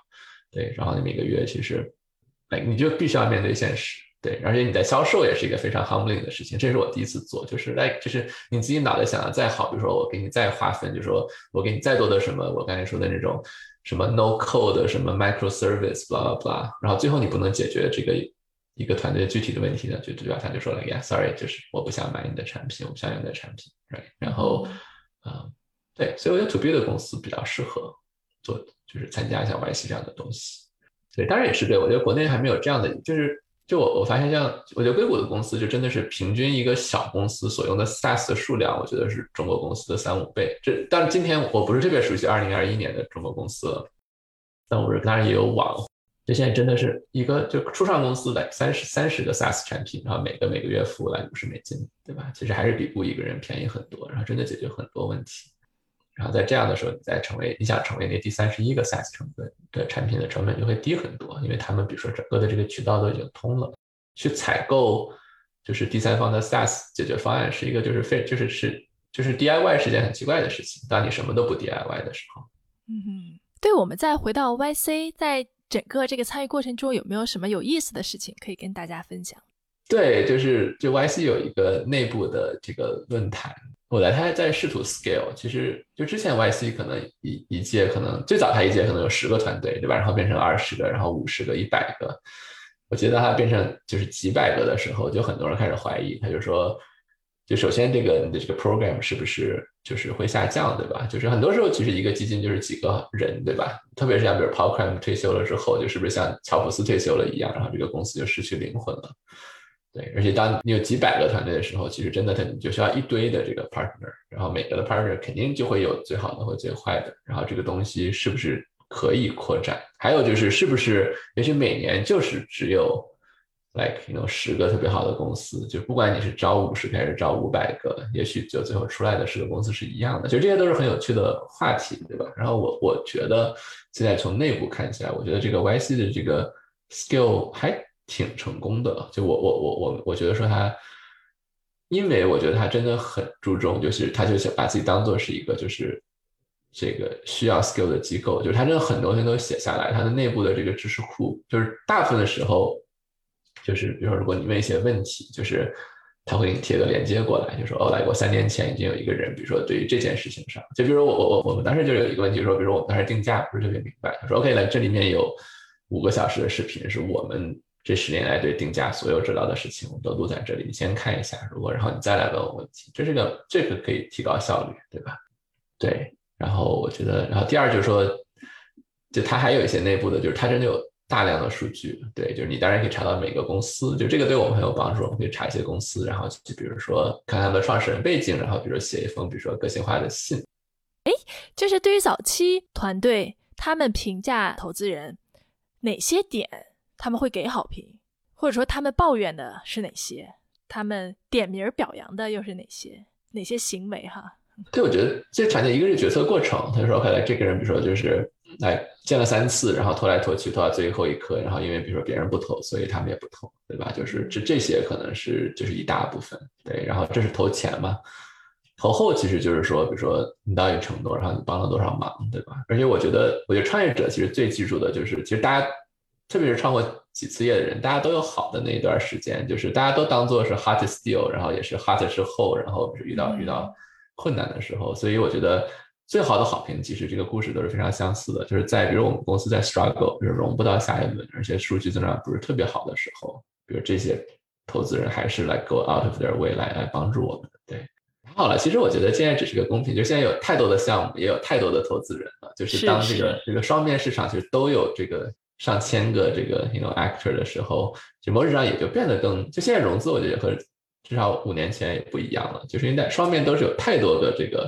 对。然后你每个月其实，哎，你就必须要面对现实，对。而且你在销售也是一个非常 humbling 的事情，这是我第一次做，就是来，就是你自己脑袋想的再好，比如说我给你再划分，就说我给你再多的什么，我刚才说的那种什么 no code 什么 microservice，blah blah blah，然后最后你不能解决这个。一个团队具体的问题呢，就主要他就说了，Yeah，Sorry，就是我不想买你的产品，我不想用你的产品，Right？然后，啊，对，所以我觉得 To B 的公司比较适合做，就是参加一下 YC 这样的东西。对，当然也是对，我觉得国内还没有这样的，就是就我我发现，像我觉得硅谷的公司就真的是平均一个小公司所用的 SaaS 的数量，我觉得是中国公司的三五倍。这但是今天我不是特别熟悉二零二一年的中国公司，但我是当然也有网。就现在真的是一个就初创公司来三十三十个 SaaS 产品，然后每个每个月付来五十美金，对吧？其实还是比雇一个人便宜很多，然后真的解决很多问题。然后在这样的时候，你再成为你想成为那第三十一个 SaaS 成本的产品的成本就会低很多，因为他们比如说整个的这个渠道都已经通了，去采购就是第三方的 SaaS 解决方案是一个就是非就是是就是 DIY 是件很奇怪的事情。当你什么都不 DIY 的时候，嗯，对，我们再回到 YC 在。整个这个参与过程中有没有什么有意思的事情可以跟大家分享？对，就是就 YC 有一个内部的这个论坛，我来他还在试图 scale。其实就之前 YC 可能一一届可能最早他一届可能有十个团队，对吧？然后变成二十个，然后五十个、一百个。我觉得他变成就是几百个的时候，就很多人开始怀疑，他就说。就首先，这个你的这个 program 是不是就是会下降，对吧？就是很多时候，其实一个基金就是几个人，对吧？特别是像比如 Paul Cram 退休了之后，就是不是像乔布斯退休了一样，然后这个公司就失去灵魂了。而且当你有几百个团队的时候，其实真的他就需要一堆的这个 partner，然后每个的 partner 肯定就会有最好的或最坏的，然后这个东西是不是可以扩展？还有就是是不是也许每年就是只有。like you know 十个特别好的公司，就不管你是招五十个还是招五百个，也许就最后出来的十个公司是一样的。就这些都是很有趣的话题，对吧？然后我我觉得现在从内部看起来，我觉得这个 YC 的这个 skill 还挺成功的。就我我我我我觉得说他，因为我觉得他真的很注重，就是他就想把自己当做是一个就是这个需要 skill 的机构，就是他真的很多东西都写下来，他的内部的这个知识库，就是大部分的时候。就是比如说，如果你问一些问题，就是他会给你贴个链接过来，就说哦，来过三年前已经有一个人，比如说对于这件事情上，就比如说我我我我们当时就有一个问题说，比如说我们当时定价不是特别明白，他说 OK，来这里面有五个小时的视频，是我们这十年来对定价所有知道的事情，我们都录在这里，你先看一下，如果然后你再来问我问题，这是个这个可以提高效率，对吧？对，然后我觉得，然后第二就是说，就他还有一些内部的，就是他真的有。大量的数据，对，就是你当然可以查到每个公司，就这个对我们很有帮助。我们可以查一些公司，然后就比如说看他们的创始人背景，然后比如说写一封比如说个性化的信。哎，就是对于早期团队，他们评价投资人哪些点他们会给好评，或者说他们抱怨的是哪些，他们点名表扬的又是哪些，哪些行为哈？对，我觉得最常见一个是决策过程，他说，看来这个人比如说就是。来见了三次，然后拖来拖去拖到最后一刻，然后因为比如说别人不投，所以他们也不投，对吧？就是这这些可能是就是一大部分，对。然后这是投钱嘛，投后其实就是说，比如说你到一个程度，然后你帮了多少忙，对吧？而且我觉得，我觉得创业者其实最记住的就是，其实大家特别是创过几次业的人，大家都有好的那一段时间，就是大家都当做是 hot still，然后也是 hot 之后，然后遇到遇到困难的时候，所以我觉得。最好的好评，其实这个故事都是非常相似的，就是在比如我们公司在 struggle，就是融不到下一轮，而且数据增长不是特别好的时候，比如这些投资人还是来 go out of their way 来来帮助我们的。对，好了，其实我觉得现在只是个公平，就现在有太多的项目，也有太多的投资人了，就是当这个这个双面市场其实都有这个上千个这个 you know actor 的时候，就某种上也就变得更，就现在融资我觉得和至少五年前也不一样了，就是因为双面都是有太多的这个。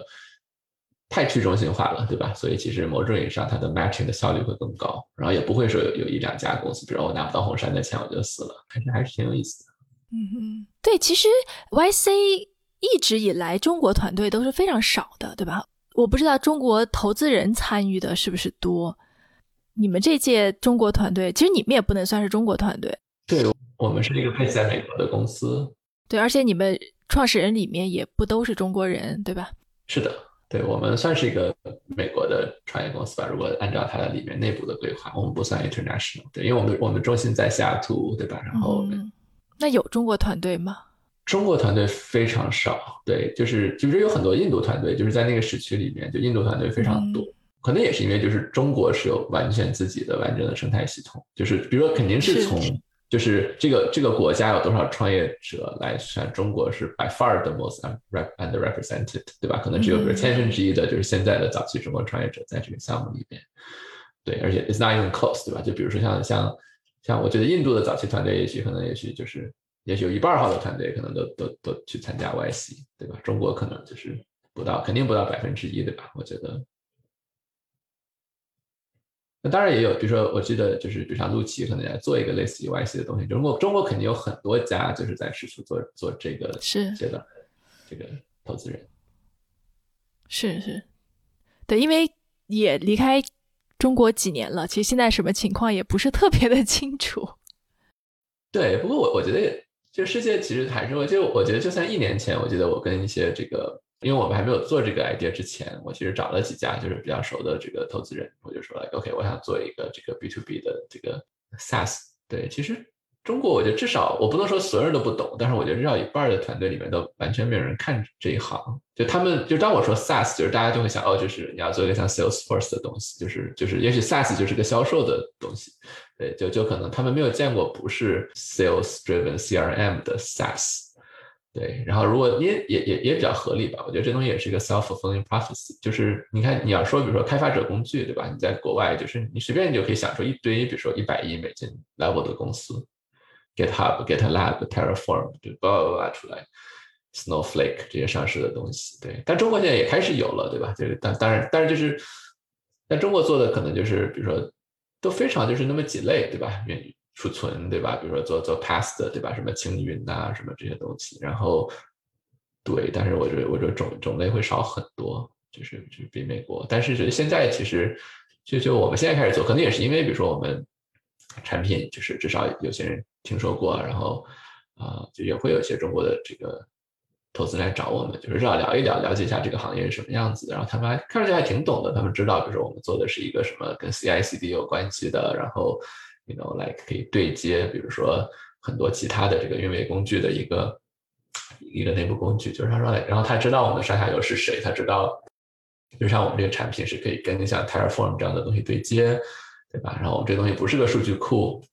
太去中心化了，对吧？所以其实某种意义上，它的 matching 的效率会更高，然后也不会说有有一两家公司，比如我拿不到红杉的钱我就死了，还是还是挺有意思的。嗯嗯，对，其实 YC 一直以来中国团队都是非常少的，对吧？我不知道中国投资人参与的是不是多。你们这届中国团队，其实你们也不能算是中国团队。对，我们是一个配在美国的公司。对，而且你们创始人里面也不都是中国人，对吧？是的。对我们算是一个美国的创业公司吧。如果按照它的里面内部的规划，我们不算 international。对，因为我们我们中心在西雅图，对吧？然后，那有中国团队吗？中国团队非常少。对，就是就是有很多印度团队，就是在那个时区里面，就印度团队非常多。可能也是因为就是中国是有完全自己的完整的生态系统，就是比如说肯定是从。就是这个这个国家有多少创业者来算？中国是 by far the most underrepresented，对吧？可能只有比如千分之一的，就是现在的早期中国创业者在这个项目里面。对，而且 it's not even close，对吧？就比如说像像像，我觉得印度的早期团队，也许可能也许就是也许有一半号的团队可能都都都去参加 YC，对吧？中国可能就是不到，肯定不到百分之一，对吧？我觉得。那当然也有，比如说，我记得就是，比如像陆琪可能要做一个类似于 YC 的东西。中国中国肯定有很多家就是在试图做做这个是阶段这个投资人是是，对，因为也离开中国几年了，其实现在什么情况也不是特别的清楚。对，不过我我觉得，就世界其实还是，会就我觉得，就算一年前，我记得我跟一些这个。因为我们还没有做这个 idea 之前，我其实找了几家就是比较熟的这个投资人，我就说了，OK，我想做一个这个 B to B 的这个 SaaS。对，其实中国我觉得至少我不能说所有人都不懂，但是我觉得至少一半的团队里面都完全没有人看这一行。就他们就当我说 SaaS，就是大家就会想，哦，就是你要做一个像 Salesforce 的东西，就是就是也许 SaaS 就是个销售的东西。对，就就可能他们没有见过不是 Sales driven CRM 的 SaaS。对，然后如果也也也也比较合理吧，我觉得这东西也是一个 self-fulfilling prophecy，就是你看你要说，比如说开发者工具，对吧？你在国外就是你随便你就可以想出一堆，比如说一百亿美金 level 的公司，GitHub、GitLab、Terraform 就叭叭叭出来，Snowflake 这些上市的东西，对。但中国现在也开始有了，对吧？就是但当然，但是就是，但中国做的可能就是比如说都非常就是那么几类，对吧？储存对吧？比如说做做 past 对吧？什么青云呐，什么这些东西。然后对，但是我觉得我觉得种种类会少很多，就是就是比美国。但是觉得现在其实就就我们现在开始做，可能也是因为比如说我们产品就是至少有些人听说过，然后啊就也会有一些中国的这个投资来找我们，就是让聊一聊，了解一下这个行业是什么样子。然后他们还看上去还挺懂的，他们知道，比如说我们做的是一个什么跟 CI/CD 有关系的，然后。You know like 可以对接，比如说很多其他的这个运维工具的一个一个内部工具，就是他说，然后他知道我们的上下游是谁，他知道，就像我们这个产品是可以跟像 Terraform 这样的东西对接，对吧？然后我们这东西不是个数据库，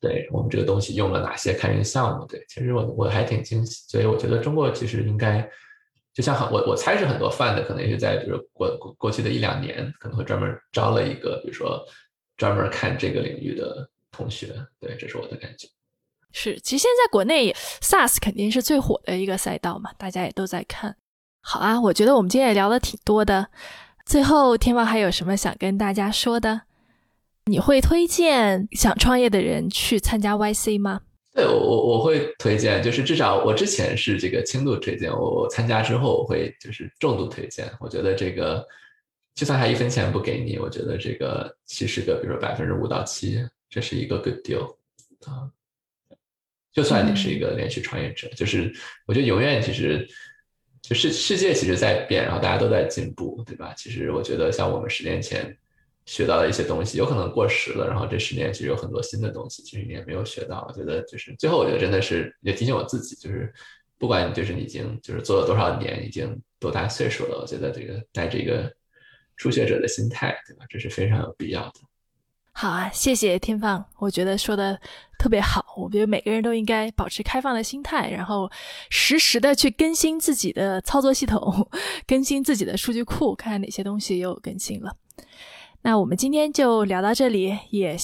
对我们这个东西用了哪些开源项目？对，其实我我还挺惊喜，所以我觉得中国其实应该，就像很我我猜是很多泛的，可能也是在比如过过去的一两年，可能会专门招了一个，比如说。专门看这个领域的同学，对，这是我的感觉。是，其实现在国内 SaaS 肯定是最火的一个赛道嘛，大家也都在看。好啊，我觉得我们今天也聊了挺多的。最后，天猫还有什么想跟大家说的？你会推荐想创业的人去参加 YC 吗？对，我我我会推荐，就是至少我之前是这个轻度推荐，我我参加之后我会就是重度推荐。我觉得这个。就算他一分钱不给你，我觉得这个七十个，比如说百分之五到七，这是一个 good deal 啊。就算你是一个连续创业者，就是我觉得永远其实就是世界其实在变，然后大家都在进步，对吧？其实我觉得像我们十年前学到的一些东西，有可能过时了，然后这十年其实有很多新的东西，其实你也没有学到。我觉得就是最后，我觉得真的是也提醒我自己，就是不管你就是你已经就是做了多少年，已经多大岁数了，我觉得这个带着一个。初学者的心态，对吧？这是非常有必要的。好啊，谢谢天放，我觉得说的特别好。我觉得每个人都应该保持开放的心态，然后实时的去更新自己的操作系统，更新自己的数据库，看看哪些东西又有更新了。那我们今天就聊到这里，也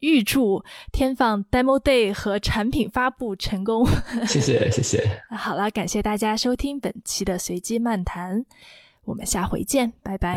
预祝天放 Demo Day 和产品发布成功。谢谢，谢谢。好了，感谢大家收听本期的随机漫谈。我们下回见，拜拜，